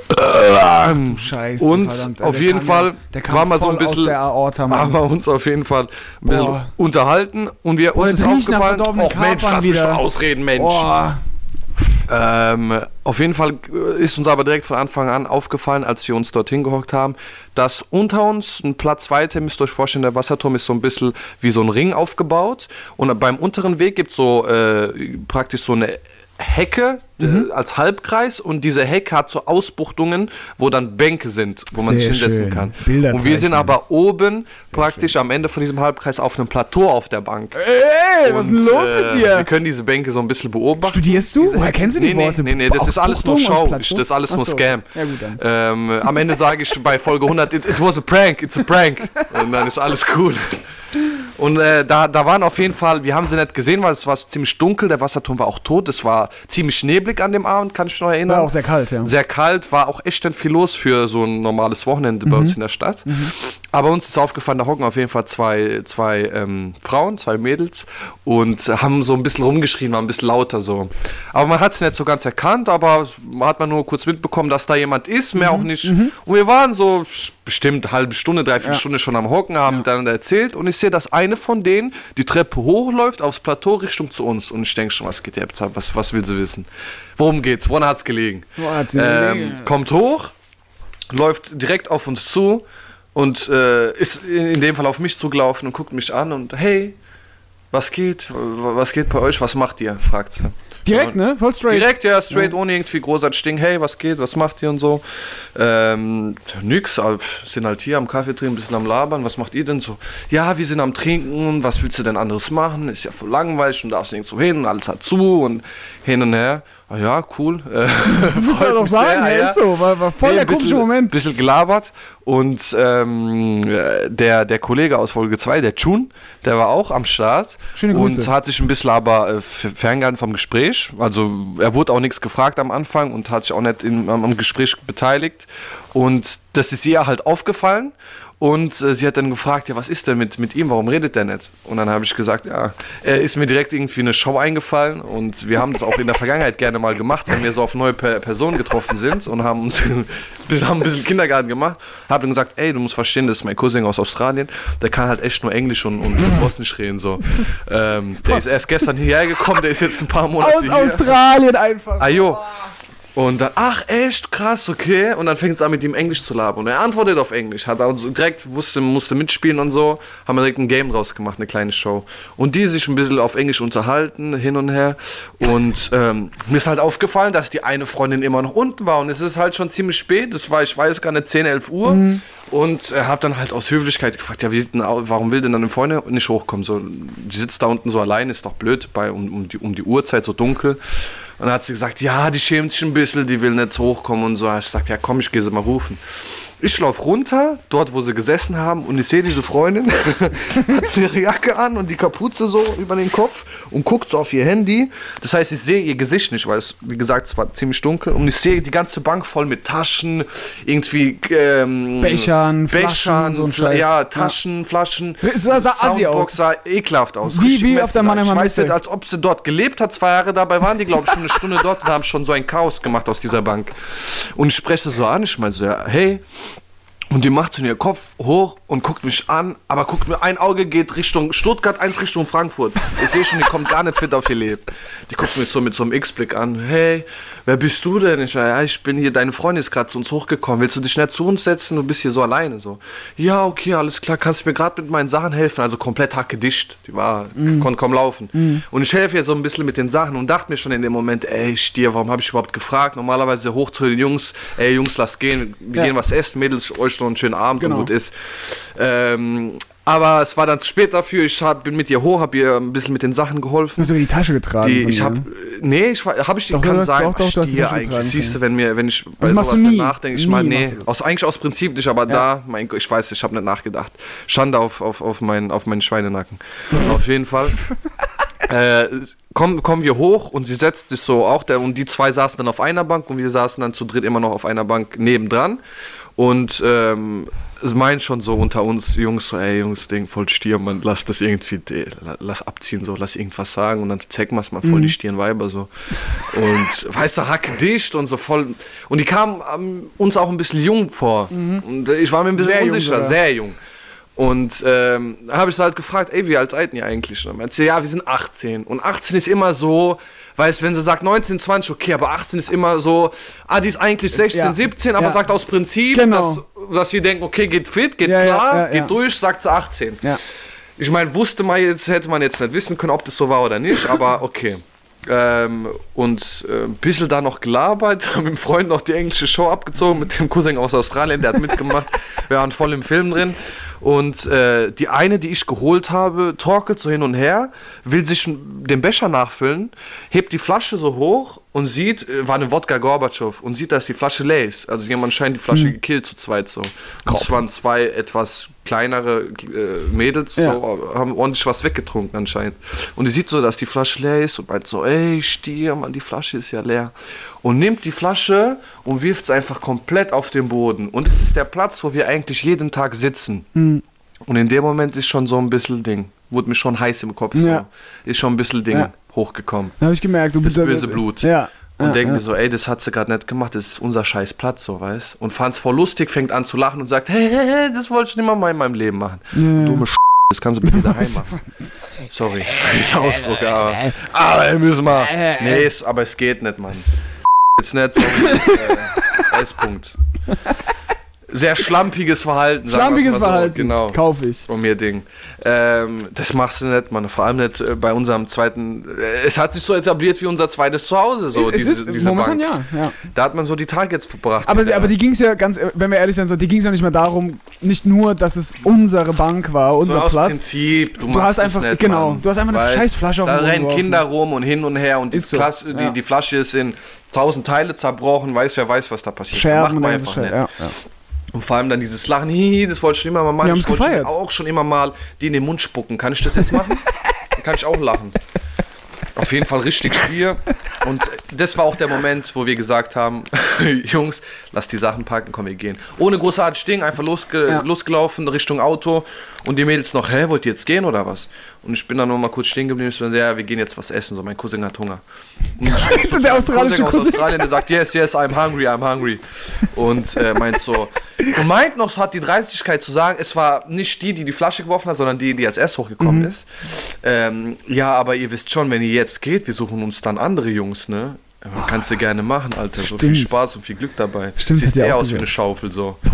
Du Scheiße. Und verdammt. auf jeden Fall ja- der kam war mal so ein bisschen, Aorta, haben wir uns auf jeden Fall ein bisschen Boah. unterhalten und wir uns ist aufgefallen, oh Mensch, lass mich doch ausreden, Mensch. Boah. Ähm, auf jeden Fall äh, ist uns aber direkt von Anfang an aufgefallen, als wir uns dorthin gehockt haben, dass unter uns ein Platz weiter, müsst ihr euch vorstellen, der Wasserturm ist so ein bisschen wie so ein Ring aufgebaut. Und beim unteren Weg gibt es so äh, praktisch so eine Hecke Mhm. äh, als Halbkreis und diese Hecke hat so Ausbuchtungen, wo dann Bänke sind, wo man Sehr sich hinsetzen schön. kann. Bilder und wir sind aber oben praktisch am Ende von diesem Halbkreis auf einem Plateau auf der Bank. Ey, was ist denn Und, los äh, mit Wir dir? können diese Bänke so ein bisschen beobachten. Studierst du? Woher kennst du die nee, Worte? Nee, nee, das ist alles nur Show. und? Das ist alles nur. Scam. Ja, gut dann. Ähm, am Ende sage ich bei Folge 100, it, it was a prank, it's a prank. Und dann ist alles cool. Und äh, da, da waren auf jeden Fall, wir haben sie nicht gesehen, weil es war ziemlich dunkel, der Wasserturm war auch tot, es war ziemlich neblig an dem Abend, kann ich mich noch erinnern. War auch sehr kalt, ja. Sehr kalt, war auch echt dann viel los für so ein normales Wochenende bei Mhm. uns in der Stadt. Aber uns ist aufgefallen, da hocken auf jeden Fall zwei, zwei ähm, Frauen, zwei Mädels und haben so ein bisschen rumgeschrien, war ein bisschen lauter so. Aber man hat es nicht so ganz erkannt, aber hat man nur kurz mitbekommen, dass da jemand ist, mehr Mhm. auch nicht. Und wir waren so bestimmt eine halbe Stunde, dreiviertel Stunde schon am Hocken, haben miteinander erzählt und ich sehe, dass eine von denen die Treppe hochläuft aufs Plateau Richtung zu uns und ich denke schon, was geht ab? Was, was will sie wissen? Worum geht's? Woran hat's gelegen? Wo hat's ähm, gelegen? kommt hoch, läuft direkt auf uns zu und äh, ist in dem Fall auf mich zugelaufen und guckt mich an und hey, was geht? Was geht bei euch? Was macht ihr? fragt sie. Direkt, ne? Voll straight. Direkt, ja, straight, ohne irgendwie großartig Ding. Hey, was geht? Was macht ihr und so? Ähm, nix, sind halt hier am Kaffee trinken, ein bisschen am Labern. Was macht ihr denn so? Ja, wir sind am Trinken. Was willst du denn anderes machen? Ist ja voll langweilig und darfst nirgendwo hin. Alles hat zu und hin und her. Ah ja, cool. Äh, Das willst du freut doch sagen, sehr, ja, ja. ist so. War, war voll Nee, der ein bisschen- komische Moment. Bisschen gelabert und ähm, äh, der, der Kollege aus Folge 2, der Chun, der war auch am Start Schöne und Grüße. hat sich ein bisschen aber äh, ferngehalten vom Gespräch. Also er wurde auch nichts gefragt am Anfang und hat sich auch nicht in, am, am Gespräch beteiligt und das ist ihr halt aufgefallen und äh, sie hat dann gefragt, ja, was ist denn mit, mit ihm, warum redet der nicht? Und dann habe ich gesagt, ja, er ist mir direkt irgendwie eine Show eingefallen und wir haben das auch in der Vergangenheit gerne mal gemacht, wenn wir so auf neue per Personen getroffen sind und haben uns haben ein bisschen Kindergarten gemacht, habe dann gesagt, ey, du musst verstehen, das ist mein Cousin aus Australien, der kann halt echt nur Englisch und, und Bosnisch reden, so. Ähm, der ist erst gestern hierher gekommen, der ist jetzt ein paar Monate Aus hier. Australien einfach. Ah, jo. Und dann, ach echt, krass, okay. Und dann fängt es an mit ihm Englisch zu labern. Und er antwortet auf Englisch, hat also direkt, wusste, musste mitspielen und so. Haben wir direkt ein Game draus gemacht, eine kleine Show. Und die sich ein bisschen auf Englisch unterhalten, hin und her. Und ähm, mir ist halt aufgefallen, dass die eine Freundin immer noch unten war. Und es ist halt schon ziemlich spät, es war, ich weiß gar nicht, 10, 11 Uhr. Und er hat dann halt aus Höflichkeit gefragt, ja, wie sieht denn, warum will denn dann eine Freundin nicht hochkommen? So, die sitzt da unten so allein, ist doch blöd, bei, um, um, die, um die Uhrzeit so dunkel. Und dann hat sie gesagt, ja, die schämt sich ein bisschen, die will nicht hochkommen und so. Ich sagte, ja komm, ich gehe sie mal rufen. Ich laufe runter, dort wo sie gesessen haben, und ich sehe diese Freundin, hat so ihre Jacke an und die Kapuze so über den Kopf und guckt so auf ihr Handy. Das heißt, ich sehe ihr Gesicht nicht, weil es, wie gesagt, es war ziemlich dunkel. Und ich sehe die ganze Bank voll mit Taschen, irgendwie ähm, Bechern, Flaschen, Bechern, so ein Scheiß. Ja, Taschen, Flaschen. Es sah- sah assi Soundbox aus. sah ekelhaft aus. Wie- wie auf der. Mannheimer weiß Messe. nicht, als ob sie dort gelebt hat, zwei Jahre dabei waren die, glaube ich, schon eine Stunde dort und haben schon so ein Chaos gemacht aus dieser Bank. Und ich spreche so an, ich meine so, ja, hey. Und die macht so ihr Kopf hoch und guckt mich an, aber guckt mir, ein Auge geht Richtung Stuttgart, eins Richtung Frankfurt. Ich sehe schon, die kommt gar nicht fit auf ihr Leben. Die guckt mich so mit so einem X-Blick an. Hey, wer bist du denn? Ich sage, ja, ich bin hier, deine Freundin ist gerade zu uns hochgekommen. Willst du dich nicht zu uns setzen? Du bist hier so alleine. So, ja, okay, alles klar, kannst du mir gerade mit meinen Sachen helfen? Also komplett hackedicht. Die war, konnte kaum laufen. Und ich helfe ihr so ein bisschen mit den Sachen und dachte mir schon in dem Moment, ey, Stier, warum habe ich überhaupt gefragt? Normalerweise hoch zu den Jungs, ey, Jungs, lass gehen, wir Ja. gehen was essen, Mädels, euch noch einen schönen Abend Genau. und gut ist. Ähm, aber es war dann zu spät dafür. Ich hab, bin mit ihr hoch, habe ihr ein bisschen mit den Sachen Du geholfen. hast sogar die Tasche getragen. Die, ich habe, ne? nee, ich habe ich Doch, kann du sagen, doch, doch, du hast die Stier Tasche eigentlich. Siehst du, wenn mir, wenn ich bei Das sowas du nicht nie. nachdenke, ich mal, nee, du aus, eigentlich aus Prinzip nicht, aber da, mein Gott, ich weiß, ich habe nicht nachgedacht. Schande auf, auf, auf, meinen, auf meinen Schweinenacken. auf jeden Fall. äh, kommen, kommen wir hoch und sie setzt sich so auch, der, und die zwei saßen dann auf einer Bank und wir saßen dann zu dritt immer noch auf einer Bank nebendran. Und ähm, meint schon so unter uns Jungs, so, ey Jungs, Ding, voll Stier, man, lass das irgendwie, la- lass abziehen, so, lass irgendwas sagen und dann zeig mal's mal voll die Stirnweiber so. Und weißt du, hacke dicht und so voll. Und die kamen ähm, uns auch ein bisschen jung vor. Und ich war mir ein bisschen Sehr jung unsicher, sogar. sehr jung. Und ähm, da habe ich sie halt gefragt, ey, wie alt seid ihr eigentlich? Und dann meinte sie, ja, wir sind 18. Und 18 ist immer so, weißt wenn sie sagt 19, 20, okay, aber 18 ist immer so, ah, die ist eigentlich 16, Ja. 17, aber Ja. sagt aus Prinzip, Genau. dass, dass wir denken, okay, geht fit, geht Ja, klar, geht durch, sagt sie 18. Ja. Ich meine, wusste man jetzt, hätte man jetzt nicht wissen können, ob das so war oder nicht, aber okay. Ähm, und äh, ein bisschen da noch gelabert, haben mit dem Freund noch die englische Show abgezogen, mit dem Cousin aus Australien, der hat mitgemacht. Wir waren voll im Film drin. Und äh, die eine, die ich geholt habe, torkelt so hin und her, will sich den Becher nachfüllen, hebt die Flasche so hoch und sieht, äh, war eine Wodka Gorbatschow, und sieht, dass die Flasche leer ist. Also jemand scheint die Flasche gekillt zu zweit so. Und es waren zwei etwas kleinere äh, Mädels, Ja. so, haben ordentlich was weggetrunken anscheinend. Und die sieht so, dass die Flasche leer ist und meint so, ey, Stier, Mann, die Flasche ist ja leer. Und nimmt die Flasche und wirft es einfach komplett auf den Boden. Und es ist der Platz, wo wir eigentlich jeden Tag sitzen. Und in dem Moment ist schon so ein bisschen Ding. Wurde mir schon heiß im Kopf. So. Ja. Ist schon ein bisschen Ding Ja. hochgekommen. Habe ich gemerkt, du bist Das böse Blut. Ja. Und ja, denke ja. mir so, ey, das hat sie gerade nicht gemacht, das ist unser scheiß Platz, so, weißt Und fand's voll lustig, fängt an zu lachen und sagt, hey, hey, hey das wollte ich nicht mal in meinem Leben machen. Dumme Sch das kannst du bitte daheim machen. Sorry, der Ausdruck, aber, aber müssen wir. Nee, es, aber es geht nicht, Mann. Jetzt nicht, sorry. äh, S-Punkt. Sehr schlampiges Verhalten. Schlampiges so. Verhalten. Genau. Kauf ich. Von mir Ding. Ähm, das machst du nicht, Mann. Vor allem nicht äh, bei unserem zweiten. Äh, es hat sich so etabliert wie unser zweites Zuhause. So, es, es diese, ist diese momentan Bank. ja, ja. Da hat man so die Tage jetzt verbracht. Aber, aber die ging es ja ganz, wenn wir ehrlich sind, so, die ging es ja nicht mehr darum, nicht nur, dass es unsere Bank war, so unser aus Platz. Prinzip, du, Du hast einfach- nicht, genau, Mann. du hast einfach eine Weißt, scheiß Flasche auf Da den Boden rennen geworfen. Kinder rum und hin und her und die, so, Klasse, ja. die Flasche ist in tausend Teile zerbrochen, weiß wer weiß, was da passiert. Scherben Macht man so einfach Scherben, nicht. ja. Und vor allem dann dieses Lachen, das wollte ich schon immer mal machen. Ich wollte schon auch schon immer mal die in den Mund spucken. Kann ich das jetzt machen? Dann kann ich auch lachen. Auf jeden Fall richtig Stier. Und das war auch der Moment, wo wir gesagt haben, Jungs, lass die Sachen packen, komm, wir gehen. Ohne großartig Ding, einfach losge Ja. losgelaufen Richtung Auto. Und die Mädels noch, hä, wollt ihr jetzt gehen oder was? Und ich bin dann noch mal kurz stehen geblieben. Ich bin so, ja, wir gehen jetzt was essen. So, mein Cousin hat Hunger. Und ist der australische aus Cousin. Australien, der sagt, yes, yes, I'm hungry, I'm hungry. Und äh, meint so, und meint noch, so hat die Dreistigkeit zu sagen, es war nicht die, die die Flasche geworfen hat, sondern die, die als erst hochgekommen Mhm. ist. Ähm, ja, aber ihr wisst schon, wenn ihr jetzt geht, wir suchen uns dann andere Jungs, ne? Ja, Kannst du gerne machen, Alter. So viel Stimmt. Spaß und viel Glück dabei. Stimmt, Siehst die eher aus wie eine Schaufel so.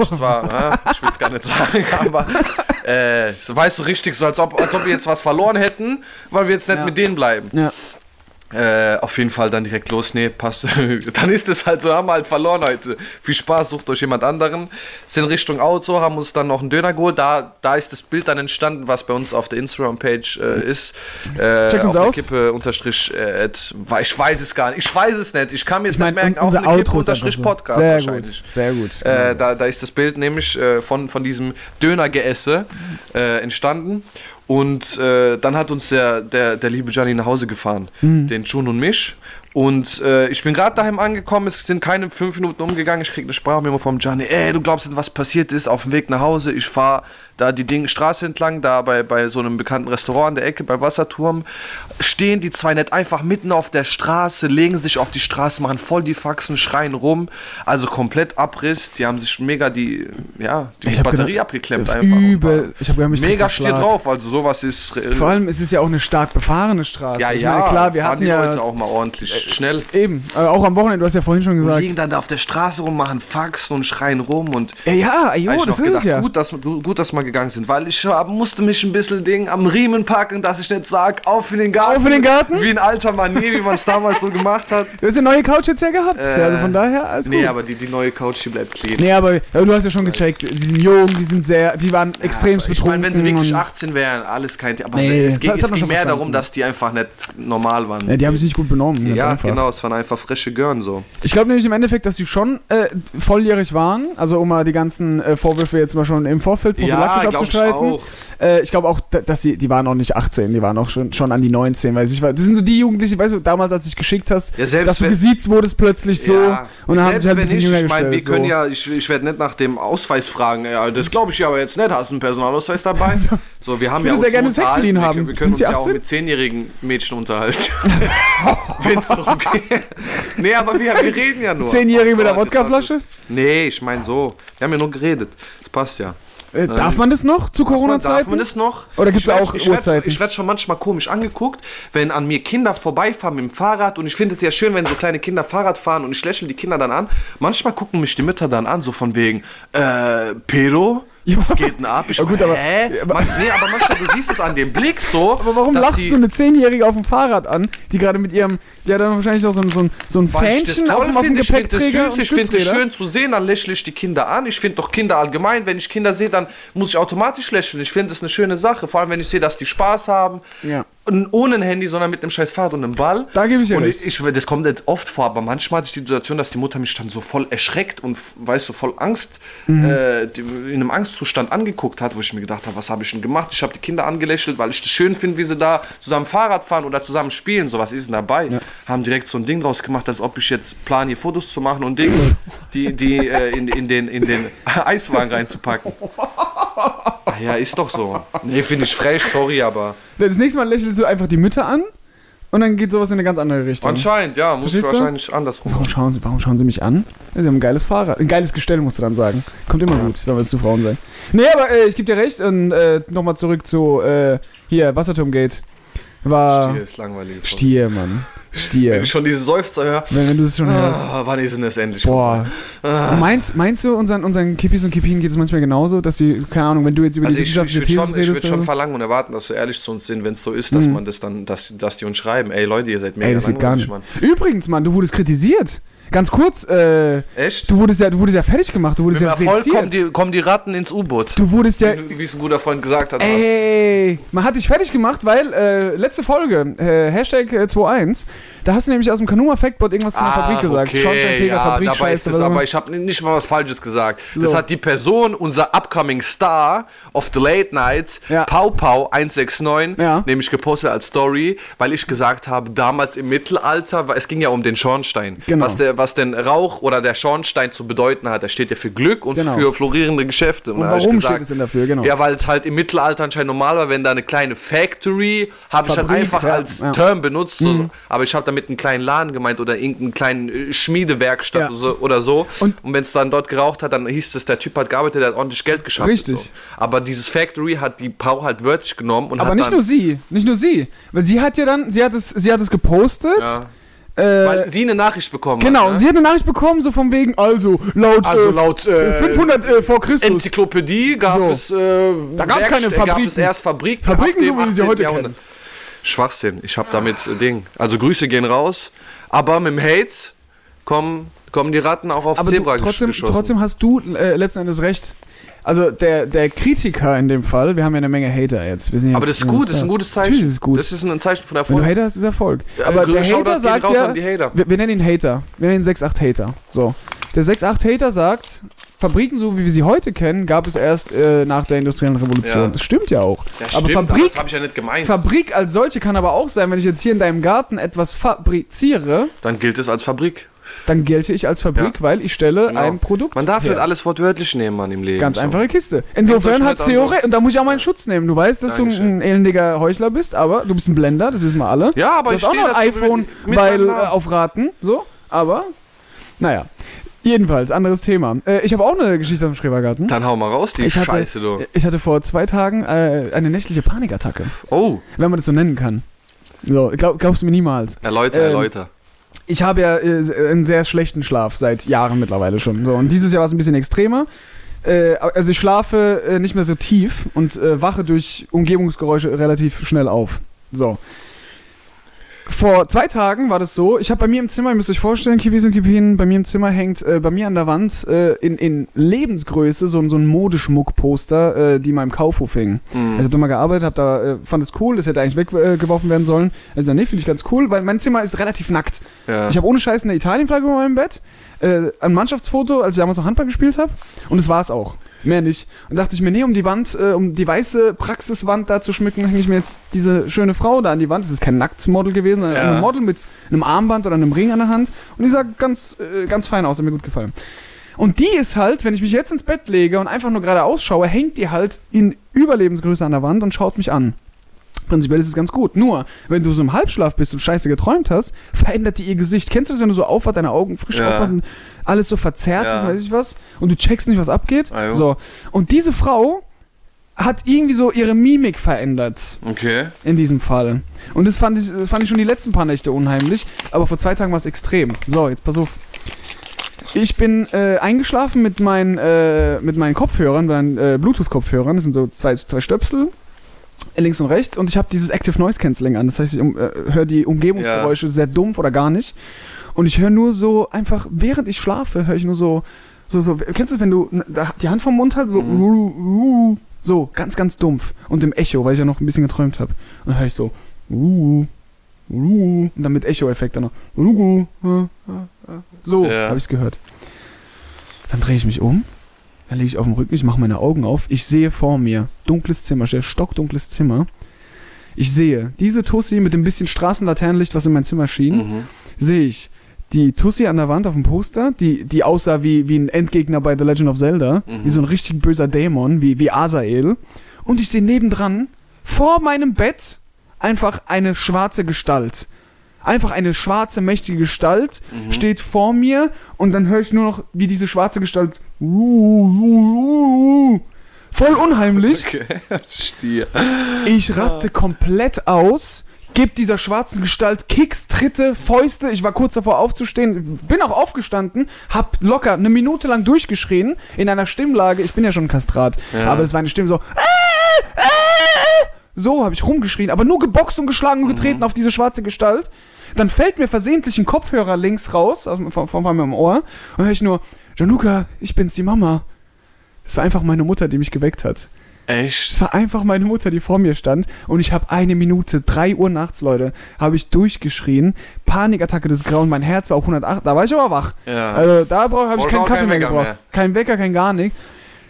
Ich zwar, äh, ich will es gar nicht sagen, aber äh, so weißt du richtig, so als ob, als ob wir jetzt was verloren hätten, weil wir jetzt nicht Ja. mit denen bleiben. Ja. Äh, auf jeden Fall dann direkt los, nee, passt. dann ist es halt so, haben wir halt verloren heute. Viel Spaß, sucht euch jemand anderen. Sind Richtung Auto, haben uns dann noch einen Döner geholt. Da, da ist das Bild dann entstanden, was bei uns auf der Instagram-Page äh, ist. Äh, Checkt uns aus. Kippe unterstrich, äh, ich weiß es gar nicht. Ich weiß es nicht. Ich kann mir es Ich nicht merken. unser auf Kippe unterstrich so. Podcast Sehr wahrscheinlich. gut, sehr gut. Äh, da, da ist das Bild nämlich äh, von, von diesem Dönergeesse äh, entstanden. Und äh, dann hat uns der, der, der liebe Gianni nach Hause gefahren, Mhm. den Jun und mich. Und äh, ich bin gerade daheim angekommen, es sind keine fünf Minuten umgegangen. Ich krieg eine Sprachmemo vom Gianni. Ey, du glaubst nicht, was passiert ist auf dem Weg nach Hause. Ich fahre da die Ding, Straße entlang, da bei, bei so einem bekannten Restaurant an der Ecke, bei Wasserturm. Stehen die zwei nicht einfach mitten auf der Straße, legen sich auf die Straße, machen voll die Faxen, schreien rum. Also komplett Abriss. Die haben sich mega die, ja, die Ich Batterie gedacht, abgeklemmt äh, einfach. übel. Ich hab mich trifft mega steht drauf. Also sowas ist. äh, Vor allem, es ist ja auch eine stark befahrene Straße. ja, ich ja, meine, klar, wir hatten die ja. Leute auch mal ordentlich schnell. Eben, äh, auch am Wochenende, du hast ja vorhin schon gesagt. liegen dann da auf der Straße rum, machen Faxen und schreien rum und Ja, ja, jo, das ist gedacht, es ja. gut, dass, gut, dass wir gegangen sind, weil ich hab- musste mich ein bisschen Ding am Riemen packen, dass ich nicht sag, auf in den Garten. Auf in den Garten? Wie ein alter Manier, wie man es damals so gemacht hat. Du hast eine neue Couch jetzt ja gehabt. Äh, ja, also von daher, alles Nee, gut. aber die, die neue Couch, die bleibt clean. Nee, aber ja, du hast ja schon gecheckt, die sind jung, die sind sehr, die waren extremst ich betrunken. meine, wenn sie wirklich und- 18 wären, alles kein Thema. Aber Nee, es ging, hat es ging schon mehr verstanden. darum, dass die einfach nicht normal waren. Ja, die haben sich nicht gut benommen. ja genau, es waren einfach frische Görn so. Ich glaube nämlich im Endeffekt, dass die schon äh, volljährig waren. Also um mal die ganzen äh, Vorwürfe jetzt mal schon im Vorfeld prophylaktisch glaub ich abzustreiten. auch. Äh, ich glaube auch, da- dass sie, die waren auch nicht 18, die waren auch schon, schon an die 19. Weil ich, das sind so die Jugendlichen, weißt du, damals, als du dich geschickt hast, Ja, dass du gesiezt wurdest plötzlich so Ja, und dann haben sie halt ein bisschen nicht, jünger ich meine, wir können so. ja, ich, ich werde nicht nach dem Ausweis fragen. Ja, das glaube ich ja aber jetzt nicht. Hast du einen Personalausweis dabei? So, wir haben Ich ja würde sehr uns gerne so Sex mit ihnen wir, haben. Wir können Sind uns ja auch 18? mit zehnjährigen Mädchen unterhalten. Wenn es darum geht. Nee, aber wir, wir reden ja nur. Zehnjährige mit der Wodkaflasche? Nee, ich meine so. Wir haben ja nur geredet. Das passt ja. Äh, darf man das noch zu Darf man Corona-Zeiten? das noch? Oder Ich werd- auch ich werd- Uhrzeiten? Ich werde schon manchmal komisch angeguckt, wenn an mir Kinder vorbeifahren mit dem Fahrrad. Und ich finde es ja schön, wenn so kleine Kinder Fahrrad fahren und ich lächle die Kinder dann an. Manchmal gucken mich die Mütter dann an, so von wegen, äh, Pedo? Ja. Was geht denn ab? Ich Ja, gut, aber- hä? Man, nee, aber manchmal, du siehst es an dem Blick so. Aber warum lachst die, du eine Zehnjährige auf dem Fahrrad an, die gerade mit ihrem, hat dann wahrscheinlich noch so ein, so ein, so ein Fähnchen auf, auf dem Gepäckträger ich finde Stützräder? schön zu sehen, dann lächle ich die Kinder an. Ich finde doch Kinder allgemein, wenn ich Kinder sehe, dann muss ich automatisch lächeln. Ich finde das eine schöne Sache, vor allem wenn ich sehe, dass die Spaß haben. Ja. Ohne ein Handy, sondern mit einem scheiß Fahrrad und einem Ball. Da gebe ich dir und ich, ich, das kommt jetzt oft vor, aber manchmal hatte ich die Situation, dass die Mutter mich dann so voll erschreckt und, weißt du, voll Angst, Mhm. äh, in einem Angstzustand angeguckt hat, wo ich mir gedacht habe, was habe ich denn gemacht? Ich habe die Kinder angelächelt, weil ich das schön finde, wie sie da zusammen Fahrrad fahren oder zusammen spielen. So, was ist denn dabei? Haben direkt so ein Ding draus gemacht, als ob ich jetzt plan, hier Fotos zu machen und Dinge, die, die äh, in, in, den, in den Eiswagen reinzupacken. Ah, ja, ist doch so. Nee, finde ich frech, sorry, aber. Das nächste Mal lächelst du einfach die Mütter an und dann geht sowas in eine ganz andere Richtung. Anscheinend, ja, muss Verstehst du? wahrscheinlich andersrum. Warum schauen, sie, warum schauen sie mich an? Sie haben ein geiles Fahrrad. Ein geiles Gestell, musst du dann sagen. Kommt immer gut, wenn wir es zu Frauen sein. Nee, aber äh, ich gebe dir recht. Und äh, nochmal zurück zu äh, hier, Wasserturmgate. War. Stier ist langweilig. Stier, Mann. Stier. Wenn ich schon diese Seufzer höre. Wenn, wenn du es schon hörst. Ah, wann ist denn das endlich? Boah. Meinst, meinst du, unseren, unseren Kippis und Kippinen geht es manchmal genauso, dass sie, keine Ahnung, wenn du jetzt über Also die ich, ich wissenschaftliche würde These schon, ich redest, würd schon verlangen und erwarten, dass sie ehrlich zu uns sind, wenn es so ist, dass man das dann, dass, dass die uns schreiben, ey Leute, ihr seid mega Ey, das geht gar nicht. langweilig, Übrigens, Mann, du wurdest kritisiert. Ganz kurz, äh. Echt? du wurdest ja, du wurdest ja fertig gemacht, du wurdest Mit ja Erfolg kommen seziert. die, kommen die Ratten ins U-Boot. Du wurdest ja, Wie es ein guter Freund gesagt hat. ey, man hat dich fertig gemacht, weil, äh, letzte Folge, äh, Hashtag äh, 21, da hast du nämlich aus dem Kanuma Factboard irgendwas zu einer Fabrik gesagt. Schornsteinfeger, ja, Fabrik, dabei ist Scheiße, es, was auch aber ich habe nicht mal was Falsches gesagt. Das So. hat die Person, unser upcoming Star of the Late Night, Ja. Pau Pau 169, Ja. nämlich gepostet als Story, weil ich gesagt habe, damals im Mittelalter, es ging ja um den Schornstein, Genau. was, der, was den Rauch oder der Schornstein zu bedeuten hat. Der steht ja für Glück und Genau. für florierende Geschäfte. Und ich warum gesagt, steht es denn dafür, genau. Ja, weil es halt im Mittelalter anscheinend normal war, wenn da eine kleine Factory, habe ich halt einfach als. Mhm. Term benutzt, so, aber ich habe damit einen kleinen Laden gemeint oder irgendeinen kleinen äh, Schmiedewerkstatt Ja. oder so. Oder so. Und- Und, wenn es dann dort geraucht hat, dann hieß es, der Typ hat gearbeitet, der hat ordentlich Geld geschafft. Richtig. So. Aber dieses Factory hat die Pau halt wörtlich genommen und Aber nicht nur sie, nicht nur sie. Weil sie hat ja dann, sie hat es, sie hat es gepostet. Ja, Äh, weil sie eine Nachricht bekommen genau, hat. und Ne? sie hat eine Nachricht bekommen, so von wegen, also laut, Also äh, laut äh, 500 äh, vor Christus. Enzyklopädie gab So. es äh, Da gab's keine Werkst- Gab Fabriken. es erst Fabriken, Fabriken, ab so wie sie 18. heute Jahrhundert. Schwachsinn. Ich habe damit äh, Ding. Also Grüße gehen raus. Aber mit dem Hate kommen, kommen die Ratten auch aufs Aber du, Zebra trotzdem, geschossen. trotzdem hast du äh, letzten Endes recht. Also der, der Kritiker in dem Fall, wir haben ja eine Menge Hater jetzt. Sind aber das ist gut, das ist ein gutes Zeichen. Natürlich ist es gut. Das ist ein Zeichen von Wenn Erfolg. du Hater hast, ist Erfolg. Ja, aber grüße der Hater sagt ja, wir, wir nennen ihn Hater. Wir nennen ihn 6-8 Hater. So. Der 6-8 Hater sagt, Fabriken, so wie wir sie heute kennen, gab es erst äh, nach der industriellen Revolution. Ja. Das stimmt ja auch. Ja, aber stimmt, Fabrik, das habe ich ja nicht gemeint. Fabrik als solche kann aber auch sein, wenn ich jetzt hier in deinem Garten etwas fabriziere, Dann gilt es als Fabrik. dann gelte ich als Fabrik, weil ich stelle Genau. ein Produkt Man darf her. nicht alles wortwörtlich nehmen, Mann, im Leben. Ganz so. einfache Kiste. Insofern hat CEO recht. Und da muss ich auch meinen Schutz nehmen. Du weißt, dass du Dankeschön. ein elendiger Heuchler bist, aber du bist ein Blender, das wissen wir alle. Ja, aber du ich hast auch noch ein iPhone, mit weil meinem äh, auf Raten. So, aber naja. Jedenfalls, anderes Thema. Äh, ich habe auch eine Geschichte dem Schrebergarten. Dann hau mal raus, die Ich hatte, Scheiße, du. ich hatte vor zwei Tagen äh, eine nächtliche Panikattacke, Oh, wenn man das so nennen kann. So, glaub, glaubst du mir niemals. erläuter, Ähm, erläuter. Ich habe ja äh, einen sehr schlechten Schlaf seit Jahren mittlerweile schon. So, und dieses Jahr war es ein bisschen extremer. Äh, also ich schlafe äh, nicht mehr so tief und äh, wache durch Umgebungsgeräusche relativ schnell auf. So. Vor zwei Tagen war das so, ich habe bei mir im Zimmer, ihr müsst euch vorstellen, Kibis und Kipinen, bei mir im Zimmer hängt äh, bei mir an der Wand äh, in, in Lebensgröße so, ein- so ein Modeschmuckposter, äh, die mal im Kaufhof hing. Mhm. Ich habe da mal gearbeitet, hab da, äh, fand es cool, das hätte eigentlich weggeworfen äh, werden sollen. Also nee, finde ich ganz cool, weil mein Zimmer ist relativ nackt. Ja. Ich habe ohne Scheiß eine Italienflagge über meinem Bett, äh, ein Mannschaftsfoto, als ich damals noch Handball gespielt habe. Und das war es auch. Mehr nicht. Und dachte ich mir, nee, um die Wand, äh, um die weiße Praxiswand da zu schmücken, hänge ich mir jetzt diese schöne Frau da an die Wand. Das ist kein Nacktmodel gewesen, sondern Ja. ein Model mit einem Armband oder einem Ring an der Hand. Und die sah ganz, äh, ganz fein aus, hat mir gut gefallen. Und die ist halt, wenn ich mich jetzt ins Bett lege und einfach nur gerade ausschaue, hängt die halt in Überlebensgröße an der Wand und schaut mich an. Prinzipiell ist es ganz gut. Nur, wenn du so im Halbschlaf bist und scheiße geträumt hast, verändert die ihr Gesicht. Kennst du das, wenn du so aufwachst, deine Augen frisch Ja. aufwachst und alles so verzerrt Ja. ist, weiß ich was, und du checkst nicht, was abgeht? Ah, so. Und diese Frau hat irgendwie so ihre Mimik verändert Okay. in diesem Fall. Und das fand ich, das fand ich schon die letzten paar Nächte unheimlich, aber vor zwei Tagen war es extrem. So, jetzt pass auf. Ich bin äh, eingeschlafen mit meinen, äh, mit meinen Kopfhörern, meinen äh, Bluetooth-Kopfhörern. Das sind so zwei, zwei Stöpsel, links und rechts. Und ich habe dieses Active Noise Cancelling an. Das heißt, ich um, äh, höre die Umgebungsgeräusche sehr dumpf oder gar nicht. Und ich höre nur so einfach, während ich schlafe, höre ich nur so, so, so. Kennst du das, wenn du die Hand vom Mund halt so, so ganz, ganz dumpf und im Echo, weil ich ja noch ein bisschen geträumt habe. Und dann höre ich so, und dann mit Echo-Effekt dann noch, so Ja. habe ich es gehört. Dann drehe ich mich um, dann lege ich auf dem Rücken, ich mache meine Augen auf, ich sehe vor mir, dunkles Zimmer, sehr stockdunkles Zimmer. Ich sehe diese Tussi mit dem bisschen Straßenlaternenlicht, was in mein Zimmer schien, Mhm. sehe ich die Tussi an der Wand auf dem Poster, die, die aussah wie, wie ein Endgegner bei The Legend of Zelda, Mhm. wie so ein richtig böser Dämon, wie, wie Asael. Und ich sehe nebendran, vor meinem Bett, einfach eine schwarze Gestalt. Einfach eine schwarze, mächtige Gestalt Mhm. steht vor mir und dann höre ich nur noch, wie diese schwarze Gestalt voll unheimlich. Okay. Stier. Ich raste komplett aus, gebe dieser schwarzen Gestalt Kicks, Tritte, Fäuste. Ich war kurz davor aufzustehen, bin auch aufgestanden, hab locker eine Minute lang durchgeschrien in einer Stimmlage. Ich bin ja schon ein Kastrat, aber es war eine Stimme so. "Äh, äh." So habe ich rumgeschrien, aber nur geboxt und geschlagen und getreten auf diese schwarze Gestalt. Dann fällt mir versehentlich ein Kopfhörer links raus, aus, von, von meinem Ohr, und höre ich nur, Gianluca, ich bin's, die Mama. Das war einfach meine Mutter, die mich geweckt hat. Echt? Es war einfach meine Mutter, die vor mir stand und ich habe eine Minute, drei Uhr nachts, Leute, habe ich durchgeschrien, Panikattacke des Grauen, mein Herz war auf 108, da war ich aber wach. Ja. Also da habe ich keinen Kaffee keinen mehr gebraucht. mehr. Kein Wecker, kein gar nichts.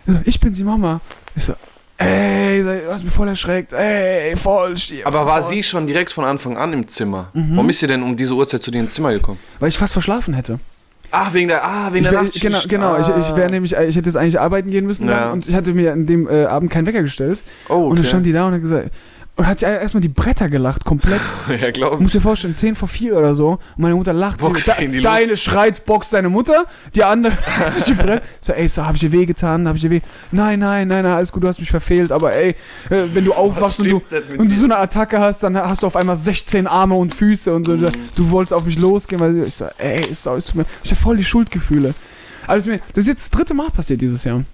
Ich so, Ich bin sie Mama. Ich so, ey, du hast mich voll erschreckt, ey, voll stier. Aber war voll. sie schon direkt von Anfang an im Zimmer? Mhm. Warum ist sie denn um diese Uhrzeit zu dir ins Zimmer gekommen? Weil ich fast verschlafen hätte. Ach, wegen der, ah, wegen Ich der wär, genau, genau. Ich, ich Ah. wäre nämlich, ich hätte jetzt eigentlich arbeiten gehen müssen Ja. und ich hatte mir an dem äh, Abend keinen Wecker gestellt. Oh, Und dann okay. stand die da und hat gesagt, und hat sie erstmal die Bretter gelacht, komplett. ja, glaub Du musst dir vorstellen, 10 vor 4 oder so. Und meine Mutter lacht. Boxt sie, in die deine schreit, boxt deine Mutter. Die andere hat sich die. So, ey, so, hab ich dir weh getan? Hab ich dir weh? Nein, nein, nein, nein, alles gut, du hast mich verfehlt. Aber ey, äh, wenn du aufwachst und du, und du so eine Attacke hast, dann hast du auf einmal 16 Arme und Füße und so. Mhm. Du wolltest auf mich losgehen, weil ich so, ey, so, es tut mir, ich hab voll die Schuldgefühle. Also mir, das ist jetzt das dritte Mal passiert dieses Jahr.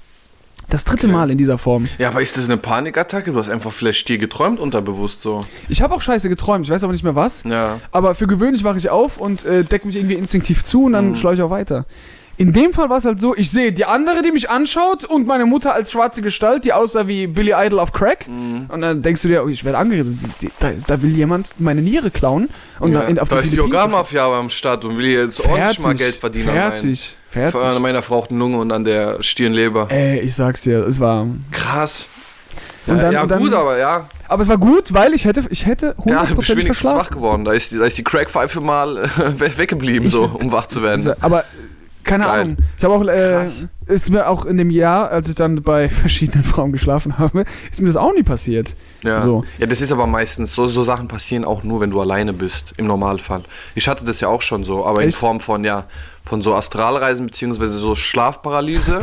Das dritte okay. Mal in dieser Form. Ja, aber ist das eine Panikattacke? Du hast einfach vielleicht dir geträumt unterbewusst so. Ich habe auch scheiße geträumt, ich weiß aber nicht mehr was. Ja. Aber für gewöhnlich wache ich auf und äh, decke mich irgendwie instinktiv zu und dann mhm. schleue ich auch weiter. In dem Fall war es halt so, ich sehe die andere, die mich anschaut und meine Mutter als schwarze Gestalt, die aussah wie Billy Idol auf Crack. Mhm. Und dann denkst du dir, oh, ich werde angeredet, da, da, will jemand meine Niere klauen. Und ja. in, auf da die ist die Yoga-Mafia am Start und will jetzt ordentlich mal Geld verdienen. Fertig. Rein. 40? Von meiner verrauchten Lunge und an der Stirnleber. Ey, ich sag's dir, es war. Krass. Und dann, ja, und dann, gut, aber ja. Aber es war gut, weil ich hätte, ich hätte 100% ja, ich bin verschlafen. wach geworden. Da ist, die, da ist die Crackpfeife mal äh, weggeblieben, so, um wach zu werden. Also, aber keine Geil. Ahnung. Ich habe auch, äh, ist mir auch in dem Jahr, als ich dann bei verschiedenen Frauen geschlafen habe, ist mir das auch nie passiert. Ja. So. Ja, das ist aber meistens so, so Sachen passieren auch nur, wenn du alleine bist, im Normalfall. Ich hatte das ja auch schon so, aber Echt? in Form von, ja, von so Astralreisen beziehungsweise so Schlafparalyse.